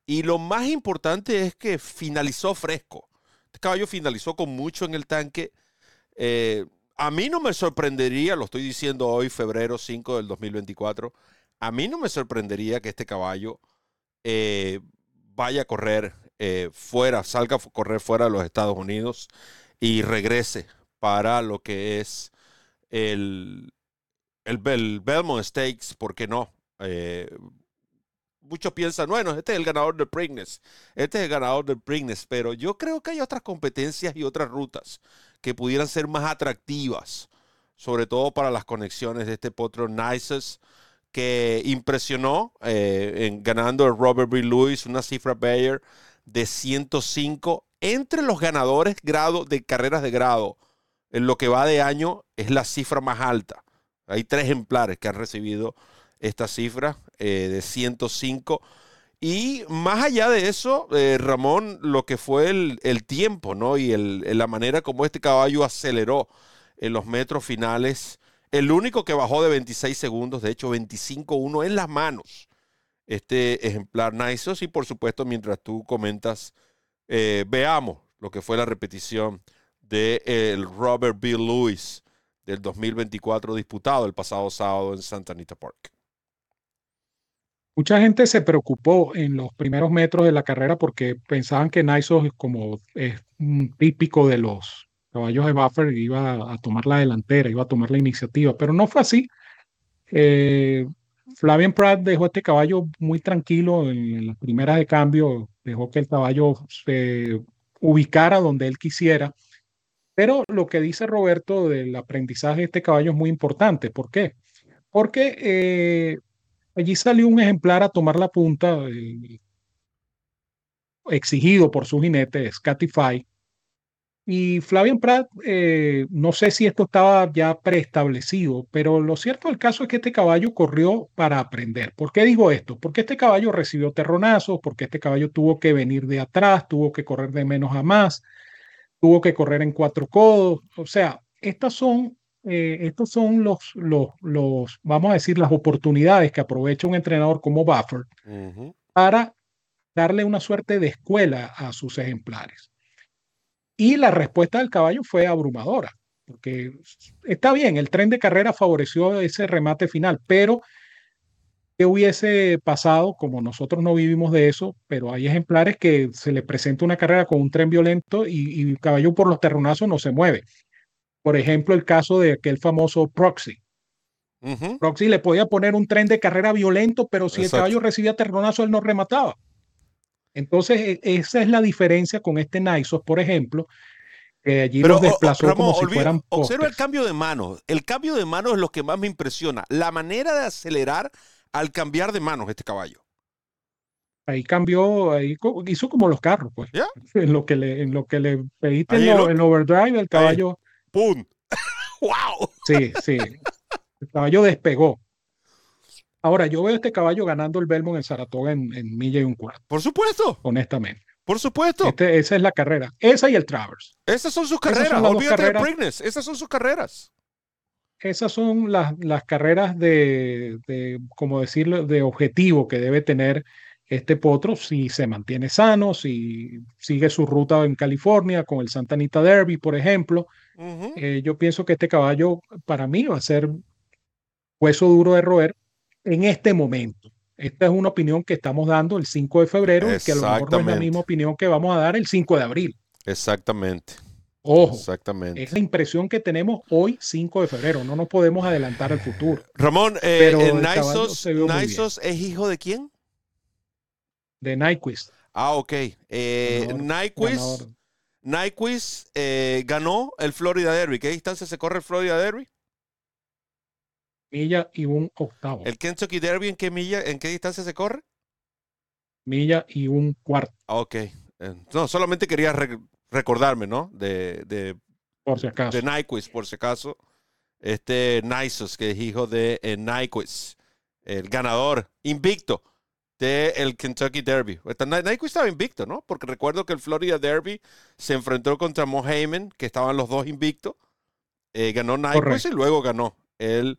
Y lo más importante es que finalizó fresco. Este caballo finalizó con mucho en el tanque. Eh, a mí no me sorprendería, lo estoy diciendo hoy, febrero 5 del 2024, a mí no me sorprendería que este caballo eh, vaya a correr eh, fuera, salga a correr fuera de los Estados Unidos y regrese para lo que es el, el, Belmont Stakes, ¿por qué no? Eh, muchos piensan, bueno, este es el ganador del Preakness, este es el ganador del Preakness, pero yo creo que hay otras competencias y otras rutas que pudieran ser más atractivas, sobre todo para las conexiones de este potro Nices que impresionó eh, en, ganando el Robert B. Lewis una cifra Bayer de 105 entre los ganadores de carreras de grado. En lo que va de año es la cifra más alta. Hay tres ejemplares que han recibido esta cifra eh, de 105. Y más allá de eso, eh, Ramón, lo que fue el, tiempo, ¿no? Y la manera como este caballo aceleró en los metros finales el único que bajó de 26 segundos, de hecho 25-1 en las manos. Este ejemplar Nisos y por supuesto mientras tú comentas, eh, veamos lo que fue la repetición del el Robert B. Lewis del 2024 disputado el pasado sábado en Santa Anita Park. Mucha gente se preocupó en los primeros metros de la carrera porque pensaban que Nisos, como es típico de los Caballos de Buffer iba a tomar la delantera, iba a tomar la iniciativa, pero no fue así. Eh, Flavian Pratt dejó este caballo muy tranquilo en, la primera de cambio, dejó que el caballo se ubicara donde él quisiera. Pero lo que dice Roberto del aprendizaje de este caballo es muy importante. ¿Por qué? Porque eh, allí salió un ejemplar a tomar la punta, exigido por su jinete, Scatify, y Flavian Pratt, eh, no sé si esto estaba ya preestablecido, pero lo cierto del caso es que este caballo corrió para aprender. ¿Por qué digo esto? Porque este caballo recibió terronazos, porque este caballo tuvo que venir de atrás, tuvo que correr de menos a más, tuvo que correr en cuatro codos. O sea, estas son, eh, estos son los, los, los, vamos a decir, las oportunidades que aprovecha un entrenador como Buffer para darle una suerte de escuela a sus ejemplares. Y la respuesta del caballo fue abrumadora, porque está bien, el tren de carrera favoreció ese remate final, pero ¿qué hubiese pasado? Como nosotros no vivimos de eso, pero hay ejemplares que se le presenta una carrera con un tren violento y, el caballo por los terronazos no se mueve. Por ejemplo, el caso de aquel famoso Proxy. Proxy le podía poner un tren de carrera violento, pero si el caballo recibía terronazo, él no remataba. Entonces, e, esa es la diferencia con este Naisos, por ejemplo, que allí los desplazó como si fueran Observa el cambio de manos. El cambio de manos es lo que más me impresiona. La manera de acelerar al cambiar de manos este caballo. Ahí cambió, ahí hizo como los carros, pues. En lo que le, en lo que le pediste en, overdrive, el caballo. ¡Pum! ¡Wow! Sí, sí. El caballo despegó. Ahora, yo veo este caballo ganando el Belmont en Saratoga en, milla y un cuarto. Por supuesto. Honestamente. Por supuesto. Este, esa es la carrera. Esa y el Travers. Esas son sus carreras. Olvídate de Esas son sus carreras. Esas son las, las carreras de, de, como decirlo, de objetivo que debe tener este potro si se mantiene sano, si sigue su ruta en California con el Santa Anita Derby, por ejemplo. Eh, yo pienso que este caballo para mí va a ser hueso duro de roer en este momento. Esta es una opinión que estamos dando el 5 de febrero, que a lo mejor no es la misma opinión que vamos a dar el 5 de abril. Exactamente. Ojo, Exactamente. es la impresión que tenemos hoy, 5 de febrero. No nos podemos adelantar al futuro. Ramón, eh, Naisos, es hijo de quién? De Nyquist. Ah, ok. Eh, Nyquist, eh, ganó el Florida Derby. ¿Qué distancia se corre el Florida Derby? Milla y un octavo. ¿El Kentucky Derby en qué milla, en qué distancia se corre? Milla y un cuarto. Ah, ok. Eh, no, solamente quería recordarme, ¿no? De, de, por si acaso. De Nyquist, por si acaso. Este Nysos, que es hijo de eh, Nyquist, el ganador invicto del Kentucky Derby. Nyquist estaba invicto, ¿no? Porque recuerdo que el Florida Derby se enfrentó contra Mo Heyman, que estaban los dos invictos. Eh, ganó Nyquist y luego ganó el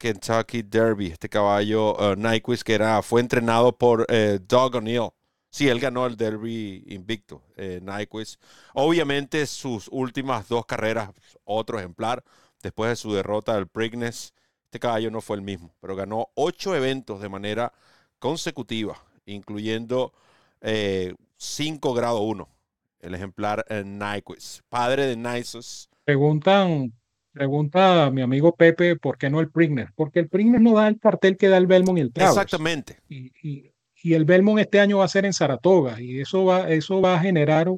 Kentucky Derby, este caballo uh, Nyquist que era, fue entrenado por uh, Doug O'Neill. Sí, él ganó el Derby invicto, eh, Nyquist. Obviamente sus últimas dos carreras, otro ejemplar, después de su derrota del Preakness, este caballo no fue el mismo, pero ganó ocho eventos de manera consecutiva, incluyendo eh, 5 grado 1, el ejemplar eh, Nyquist, padre de Nysus. Preguntan Pregunta a mi amigo Pepe, ¿por qué no el Prigner? Porque el Prigner no da el cartel que da el Belmont y el Travers. Exactamente. Y, y, y, el Belmont este año va a ser en Saratoga y eso va, eso va a generar,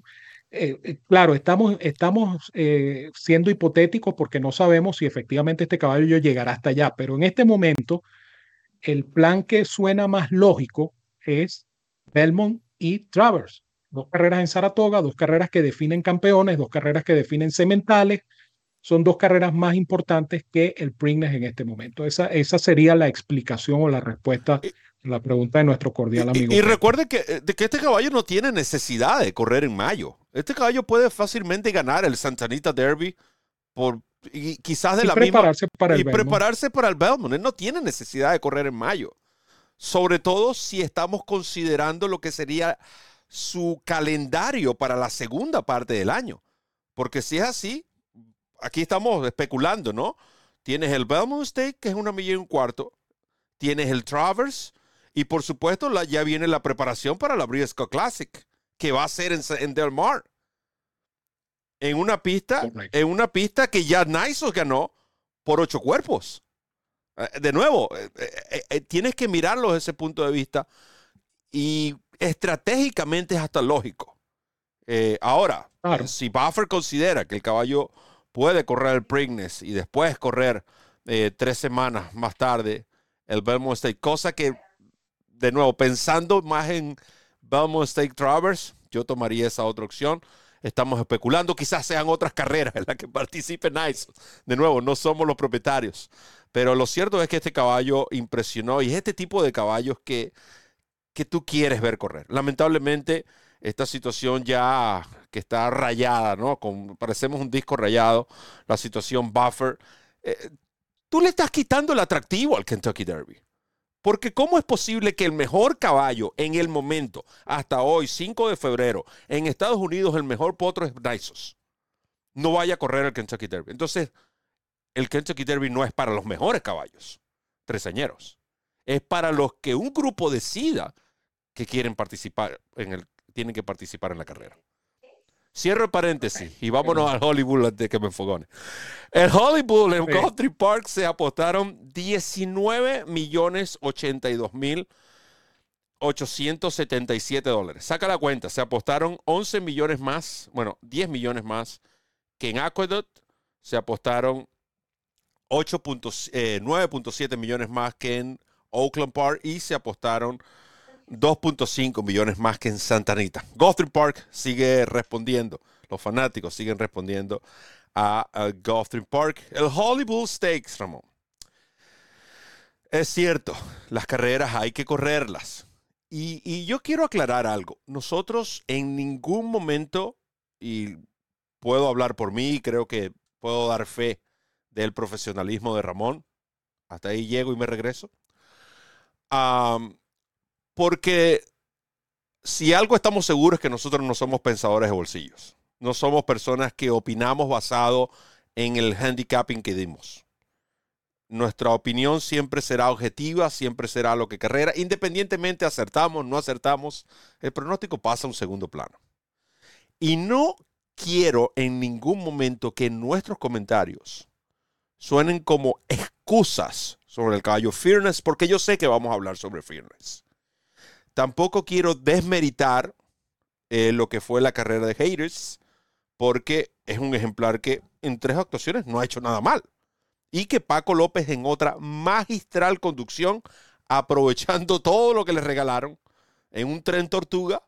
eh, eh, claro, estamos, estamos eh, siendo hipotéticos porque no sabemos si efectivamente este caballo llegará hasta allá, pero en este momento el plan que suena más lógico es Belmont y Travers. Dos carreras en Saratoga, dos carreras que definen campeones, dos carreras que definen sementales son dos carreras más importantes que el Preakness en este momento. Esa, esa sería la explicación o la respuesta a la pregunta de nuestro cordial amigo. Y, recuerde que, eh, que, este caballo no tiene necesidad de correr en mayo. Este caballo puede fácilmente ganar el Santanita Derby por y quizás de la prepararse misma para el y prepararse para el Belmont. Él no tiene necesidad de correr en mayo. Sobre todo si estamos considerando lo que sería su calendario para la segunda parte del año. Porque si es así, aquí estamos especulando, ¿no? Tienes el Belmont State, que es una milla y un cuarto. Tienes el Travers. Y por supuesto, ya viene la preparación para la Briscoe Classic, que va a ser en, Del Mar. En una pista, en una pista que ya Nysos ganó por ocho cuerpos. Eh, de nuevo, eh, eh, tienes que mirarlo desde ese punto de vista. Y estratégicamente es hasta lógico. ahora, si Buffer considera que el caballo puede correr el Preakness y después correr eh, tres semanas más tarde el Belmont State, cosa que, de nuevo, pensando más en Belmont State Travers, yo tomaría esa otra opción. Estamos especulando, quizás sean otras carreras en las que participe Nice. De nuevo, no somos los propietarios. Pero lo cierto es que este caballo impresionó y es este tipo de caballos que, que tú quieres ver correr. Lamentablemente, esta situación ya que está rayada, ¿no? Parecemos un disco rayado, la situación buffer. Eh, tú le estás quitando el atractivo al Kentucky Derby. Porque ¿cómo es posible que el mejor caballo en el momento, hasta hoy, 5 de febrero, en Estados Unidos, el mejor potro es Nysos, no vaya a correr el Kentucky Derby? Entonces, el Kentucky Derby no es para los mejores caballos, tresañeros. Es para los que un grupo decida que quieren participar en el tienen que participar en la carrera. Cierro el paréntesis y vámonos al Hollywood antes de que me enfogone. El Hollywood en Sí. Country Park se apostaron 19 millones 82 mil 877 dólares. Saca la cuenta, se apostaron 11 millones más, bueno, 10 millones más que en Aqueduct. Se apostaron 8 puntos, eh, 9.7 millones más que en Oakland Park y se apostaron 2.5 millones más que en Santa Anita. Guthrie Park sigue respondiendo, los fanáticos siguen respondiendo a, a Park. El Hollywood Stakes, Ramón. Es cierto, las carreras hay que correrlas. Y, y yo quiero aclarar algo. Nosotros en ningún momento, y puedo hablar por mí, creo que puedo dar fe del profesionalismo de Ramón. Hasta ahí llego y me regreso. Am, porque si algo estamos seguros es que nosotros no somos pensadores de bolsillos. No somos personas que opinamos basado en el handicapping que dimos. Nuestra opinión siempre será objetiva, siempre será lo que carrera. Independientemente acertamos, no acertamos, el pronóstico pasa a un segundo plano. Y no quiero en ningún momento que nuestros comentarios suenen como excusas sobre el caballo Fearness, porque yo sé que vamos a hablar sobre Fearness. Tampoco quiero desmeritar eh, lo que fue la carrera de Haters, porque es un ejemplar que en tres actuaciones no ha hecho nada mal. Y que Paco López en otra magistral conducción, aprovechando todo lo que le regalaron en un tren tortuga,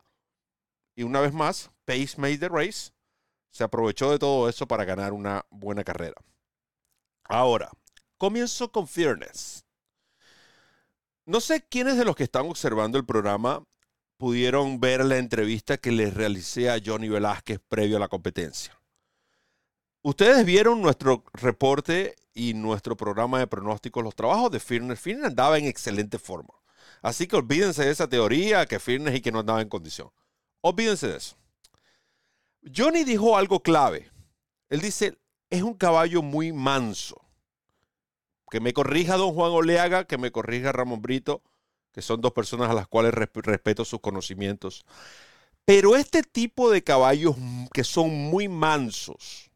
y una vez más, Pace made the race, se aprovechó de todo eso para ganar una buena carrera. Ahora, comienzo con Fearness. No sé quiénes de los que están observando el programa pudieron ver la entrevista que les realicé a Johnny Velázquez previo a la competencia. Ustedes vieron nuestro reporte y nuestro programa de pronósticos, los trabajos de Fearness. Fearness andaba en excelente forma. Así que olvídense de esa teoría que Fearness y que no andaba en condición. Olvídense de eso. Johnny dijo algo clave. Él dice, es un caballo muy manso. Que me corrija don Juan Oleaga, que me corrija Ramón Brito, que son dos personas a las cuales resp- respeto sus conocimientos. Pero este tipo de caballos que son muy mansos,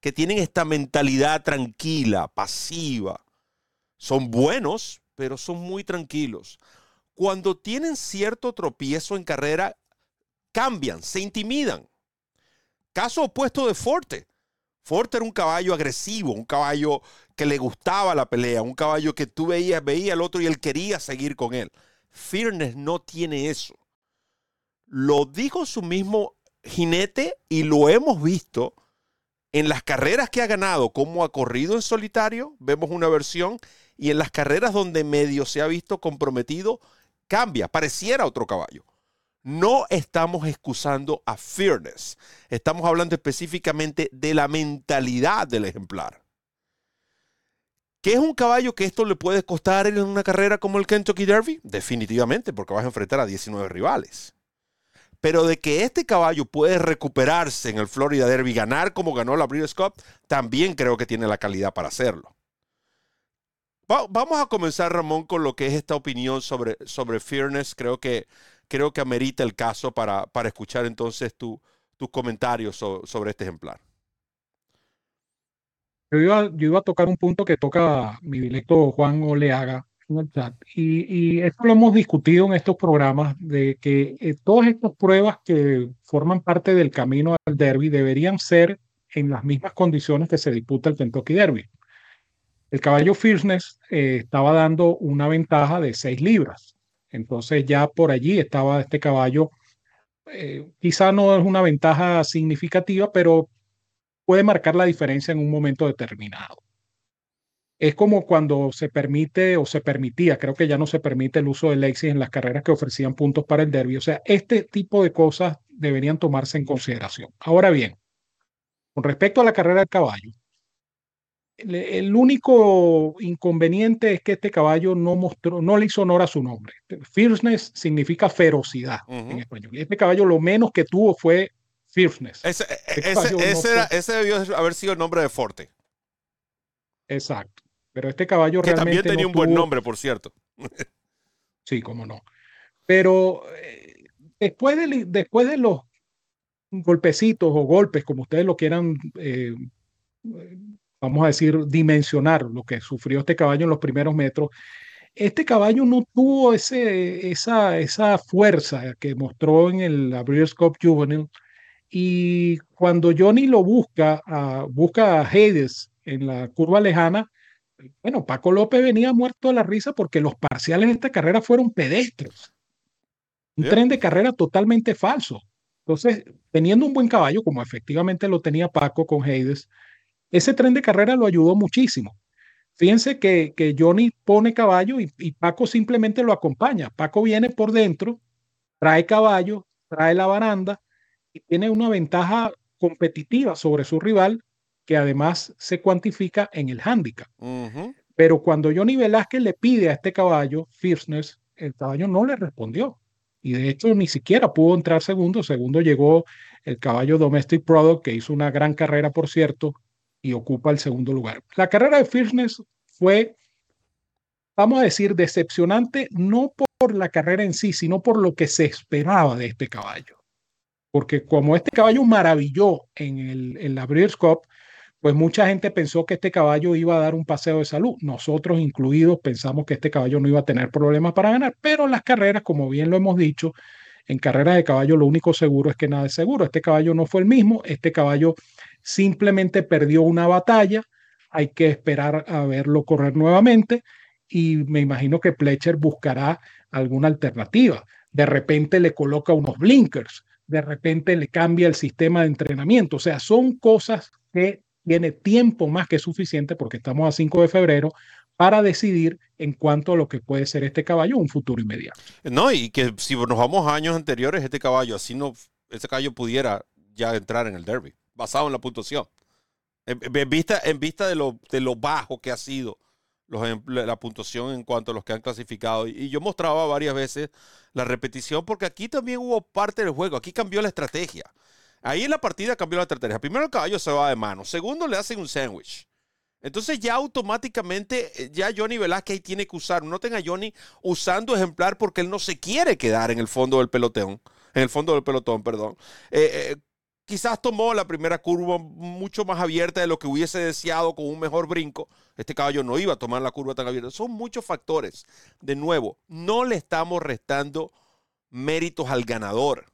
que tienen esta mentalidad tranquila, pasiva, son buenos, pero son muy tranquilos. Cuando tienen cierto tropiezo en carrera, cambian, se intimidan. Caso opuesto de Forte. Forte era un caballo agresivo, un caballo que le gustaba la pelea, un caballo que tú veías, veía al otro y él quería seguir con él. Fearness no tiene eso. Lo dijo su mismo jinete y lo hemos visto en las carreras que ha ganado, como ha corrido en solitario, vemos una versión, y en las carreras donde medio se ha visto comprometido, cambia, pareciera otro caballo. No estamos excusando a Fearness, estamos hablando específicamente de la mentalidad del ejemplar. ¿Qué es un caballo que esto le puede costar en una carrera como el Kentucky Derby? Definitivamente, porque vas a enfrentar a 19 rivales. Pero de que este caballo puede recuperarse en el Florida Derby, ganar como ganó la Breeders' Cup, también creo que tiene la calidad para hacerlo. Va- vamos a comenzar, Ramón, con lo que es esta opinión sobre, sobre Fearness. Creo que, creo que amerita el caso para, para escuchar entonces tu- tus comentarios so- sobre este ejemplar. Yo iba, yo iba a tocar un punto que toca mi directo Juan Oleaga en el chat. Y, y esto lo hemos discutido en estos programas, de que eh, todas estas pruebas que forman parte del camino al derby deberían ser en las mismas condiciones que se disputa el Kentucky Derby. El caballo Fierceness eh, estaba dando una ventaja de 6 libras. Entonces ya por allí estaba este caballo. eh, quizá no es una ventaja significativa, pero puede marcar la diferencia en un momento determinado. Es como cuando se permite o se permitía, creo que ya no se permite el uso del Lexus en las carreras que ofrecían puntos para el derby. O sea, este tipo de cosas deberían tomarse en consideración. Ahora bien, con respecto a la carrera del caballo, el, único inconveniente es que este caballo no mostró, no le hizo honor a su nombre. Fierceness significa ferocidad en español. Y este caballo lo menos que tuvo fue fierceness. Ese, ese- caballo no ese era- ese debió haber sido el nombre de Forte, Exacto. Pero este caballo que realmente también tenía no un buen nombre, por cierto. Sí, cómo no. Pero eh, después de, después de los golpecitos o golpes, como ustedes lo quieran, eh, vamos a decir, dimensionar lo que sufrió este caballo en los primeros metros, este caballo no tuvo ese, esa, esa fuerza que mostró en el Breeders' Cup Juvenile. Y cuando Johnny lo busca, busca a Hades en la curva lejana, bueno, Paco López venía muerto de la risa porque los parciales de esta carrera fueron pedestres. Un tren de carrera totalmente falso. Entonces, teniendo un buen caballo, como efectivamente lo tenía Paco con Hades, ese tren de carrera lo ayudó muchísimo. Fíjense que, que Johnny pone caballo y, y, Paco simplemente lo acompaña. Paco viene por dentro, trae caballo, trae la baranda y tiene una ventaja competitiva sobre su rival que además se cuantifica en el handicap. Pero cuando Johnny Velázquez le pide a este caballo, Fierceness, el caballo no le respondió. Y de hecho ni siquiera pudo entrar segundo. Segundo llegó el caballo Domestic Product, que hizo una gran carrera, por cierto, y ocupa el segundo lugar. La carrera de Fierceness fue, vamos a decir, decepcionante, no por la carrera en sí, sino por lo que se esperaba de este caballo. Porque como este caballo maravilló en, el, en la Breeders' Cup, pues mucha gente pensó que este caballo iba a dar un paseo de salud. Nosotros incluidos pensamos que este caballo no iba a tener problemas para ganar, pero en las carreras, como bien lo hemos dicho, en carreras de caballo lo único seguro es que nada es seguro. Este caballo no fue el mismo, este caballo simplemente perdió una batalla, hay que esperar a verlo correr nuevamente y me imagino que Pletcher buscará alguna alternativa. De repente le coloca unos blinkers, de repente le cambia el sistema de entrenamiento, o sea, son cosas que tiene tiempo más que suficiente porque estamos a 5 de febrero para decidir en cuanto a lo que puede ser este caballo un futuro inmediato. No, y que si nos vamos a años anteriores, este caballo así no, este caballo pudiera ya entrar en el derby basado en la puntuación. En, vista, en vista de, lo, de lo bajo que ha sido los, la puntuación en cuanto a los que han clasificado. Y, yo mostraba varias veces la repetición porque aquí también hubo parte del juego. Aquí cambió la estrategia. Ahí en la partida cambió la estrategia. Primero el caballo se va de mano. Segundo le hacen un sándwich. Entonces ya automáticamente eh, ya Johnny Velázquez tiene que usar. No tenga Johnny usando ejemplar porque él no se quiere quedar en el fondo del pelotón. En el fondo del pelotón, perdón. Eh, eh, Quizás tomó la primera curva mucho más abierta de lo que hubiese deseado con un mejor brinco. Este caballo no iba a tomar la curva tan abierta. Son muchos factores. De nuevo, no le estamos restando méritos al ganador.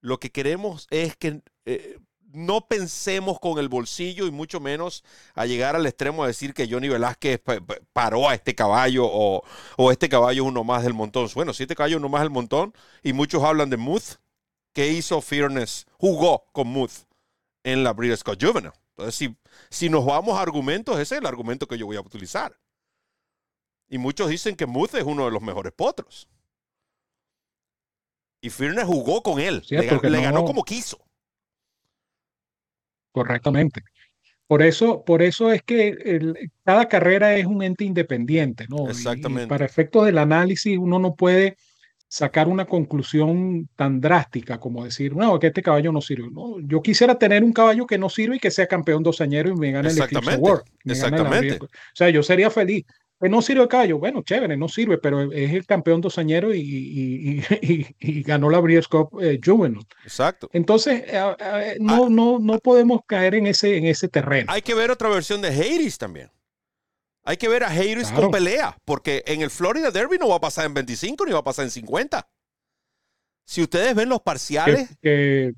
Lo que queremos es que eh, no pensemos con el bolsillo y mucho menos a llegar al extremo de decir que Johnny Velázquez paró a este caballo o, o, este caballo es uno más del montón. Bueno, si este caballo uno más del montón y muchos hablan de Muth, que hizo Fearness, jugó con Muth en la Breeders' Cup Juvenile. Entonces, si, si nos vamos a argumentos, ese es el argumento que yo voy a utilizar. Y muchos dicen que Muth es uno de los mejores potros. Y Fearness jugó con él. le, ganó como quiso. Correctamente. Por eso, por eso es que cada carrera es un ente independiente, ¿no? Exactamente. para efectos del análisis, uno no puede sacar una conclusión tan drástica como decir, no, que este caballo no sirve. No, yo quisiera tener un caballo que no sirve y que sea campeón dosañero y me gane el Eclipse Award. Exactamente. o sea, yo sería feliz. Que no sirve el caballo, bueno, chévere, no sirve, pero es el campeón dosañero y, y, y, y ganó la Breeders' Cup eh, Juvenile. Exacto. Entonces, eh, eh, no, ah. no, no podemos caer en ese, en ese terreno. Hay que ver otra versión de Hades también. Hay que ver a Harris con pelea, porque en el Florida Derby no va a pasar en 25 ni va a pasar en 50. Si ustedes ven los parciales. Que,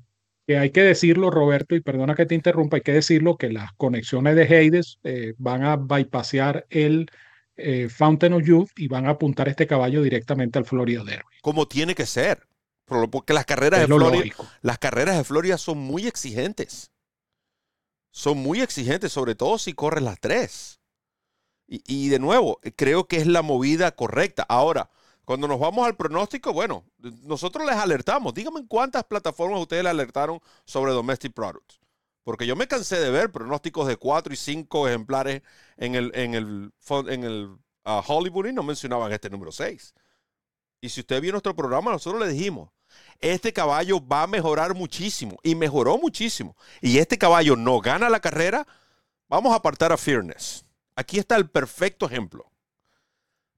hay que decirlo, Roberto, y perdona que te interrumpa, hay que decirlo que las conexiones de Hades eh, van a bypassear el eh, Fountain of Youth y van a apuntar este caballo directamente al Florida Derby. Como tiene que ser. Porque las carreras, de Florida, las carreras de Florida son muy exigentes. Son muy exigentes, sobre todo si corres las tres. Y, de nuevo, creo que es la movida correcta. Ahora, cuando nos vamos al pronóstico, bueno, nosotros les alertamos. Díganme cuántas plataformas ustedes le alertaron sobre Domestic Products. Porque yo me cansé de ver pronósticos de cuatro y cinco ejemplares en el, en el, en el ah, Hollywood y no mencionaban este número 6. Y si usted vio nuestro programa, nosotros le dijimos, este caballo va a mejorar muchísimo. Y mejoró muchísimo. Y este caballo no gana la carrera, vamos a apartar a Fearness. Aquí está el perfecto ejemplo.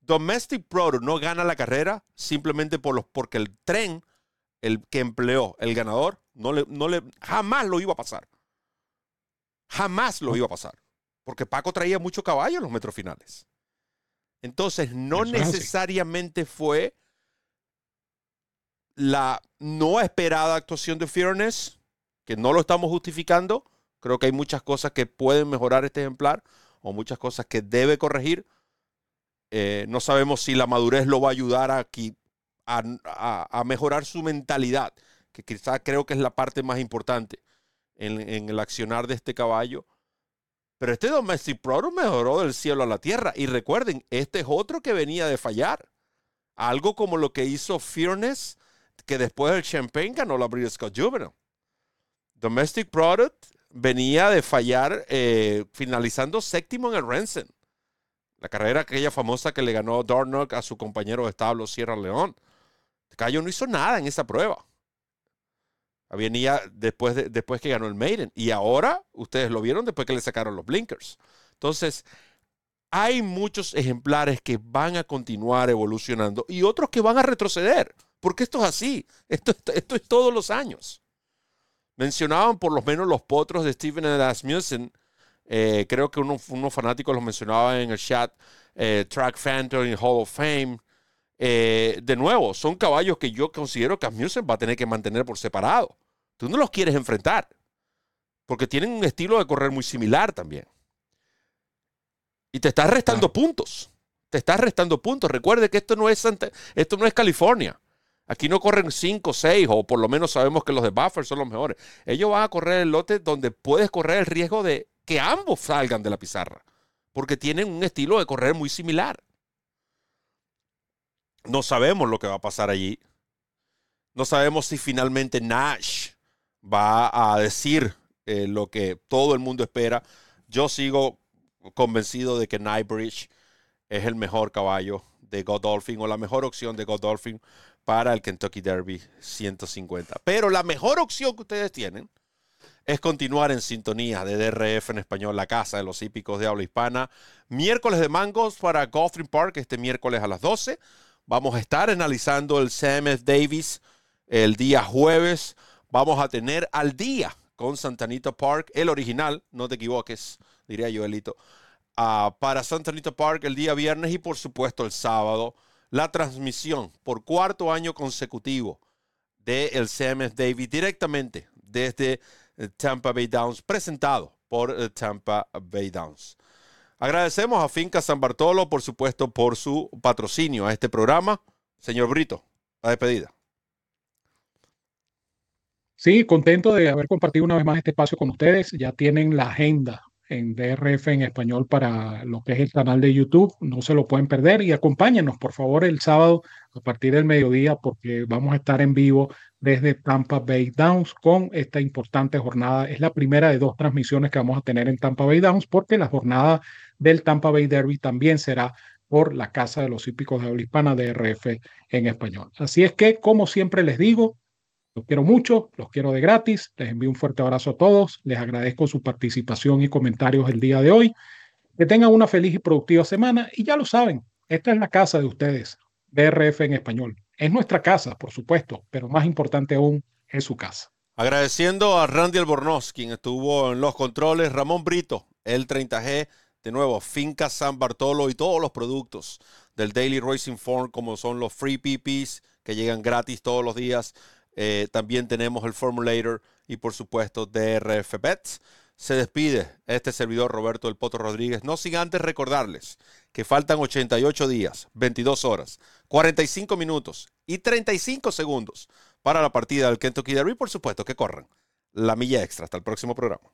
Domestic Product no gana la carrera simplemente por los, porque el tren el que empleó el ganador No le, no le, jamás lo iba a pasar. Jamás lo iba a pasar. Porque Paco traía mucho caballo en los metros finales. Entonces, no necesariamente fue la no esperada actuación de Fearness, que no lo estamos justificando. Creo que hay muchas cosas que pueden mejorar este ejemplar o muchas cosas que debe corregir. Eh, no sabemos si la madurez lo va a ayudar aquí a, mejorar su mentalidad, que quizás creo que es la parte más importante en, el accionar de este caballo. Pero este Domestic Product mejoró del cielo a la tierra. Y recuerden, este es otro que venía de fallar. Algo como lo que hizo Fearness, que después del Champagne ganó la Breeders' Cup Juvenile. Domestic Product venía de fallar eh, finalizando séptimo en el Rensen. La carrera aquella famosa que le ganó Darnock a su compañero de establo Sierra León. Cayo no hizo nada en esa prueba. Venía después, de, después que ganó el Maiden. Y ahora, ustedes lo vieron después que le sacaron los blinkers. Entonces, hay muchos ejemplares que van a continuar evolucionando y otros que van a retroceder. Porque esto es así. Esto, esto es todos los años. Mencionaban por lo menos los potros de Stephen Asmussen. Eh, creo que unos fanáticos los mencionaban en el chat. Eh, Track Phantom y Hall of Fame. Eh, de nuevo, son caballos que yo considero que Asmussen va a tener que mantener por separado. Tú no los quieres enfrentar, porque tienen un estilo de correr muy similar también. Y te estás restando puntos. Te estás restando puntos. Recuerde que esto no es, esto no es California. Aquí no corren 5, 6, o por lo menos sabemos que los de Buffer son los mejores. Ellos van a correr el lote donde puedes correr el riesgo de que ambos salgan de la pizarra, porque tienen un estilo de correr muy similar. No sabemos lo que va a pasar allí. No sabemos si finalmente Nash va a decir eh, lo que todo el mundo espera. Yo sigo convencido de que Nightbridge es el mejor caballo de Godolphin o la mejor opción de Godolphin para el Kentucky Derby 150. Pero la mejor opción que ustedes tienen es continuar en sintonía de DRF en español, la casa de los hípicos de habla hispana. Miércoles de mangos para Gotham Park, este miércoles a las 12. Vamos a estar analizando el CMS Davis el día jueves. Vamos a tener al día con Santanita Park, el original, no te equivoques, diría Joelito, uh, para Santanita Park el día viernes y por supuesto el sábado la transmisión por cuarto año consecutivo del CMS Davis directamente desde eh, Tampa Bay Downs, presentado por eh, Tampa Bay Downs. Agradecemos a Finca San Bartolo, por supuesto, por su patrocinio a este programa. Señor Brito, la despedida. Sí, contento de haber compartido una vez más este espacio con ustedes. Ya tienen la agenda en DRF en español para lo que es el canal de YouTube. No se lo pueden perder y acompáñenos, por favor, el sábado a partir del mediodía porque vamos a estar en vivo desde Tampa Bay Downs con esta importante jornada. Es la primera de dos transmisiones que vamos a tener en Tampa Bay Downs porque la jornada del Tampa Bay Derby también será por la Casa de los Hípicos de Habla Hispana de RF en español. Así es que, como siempre les digo, los quiero mucho, los quiero de gratis, les envío un fuerte abrazo a todos, les agradezco su participación y comentarios el día de hoy. Que tengan una feliz y productiva semana y ya lo saben, esta es la casa de ustedes, DRF en español. Es nuestra casa, por supuesto, pero más importante aún, es su casa. Agradeciendo a Randy Albornoz, quien estuvo en los controles, Ramón Brito, el 30G, de nuevo, Finca San Bartolo y todos los productos del Daily Racing Form, como son los Free PPs que llegan gratis todos los días. Eh, también tenemos el Formulator y, por supuesto, DRF Bets. Se despide este servidor Roberto del Poto Rodríguez, no sin antes recordarles que faltan 88 días, 22 horas, 45 minutos y 35 segundos para la partida del Kentucky Derby. Por supuesto que corran la milla extra. Hasta el próximo programa.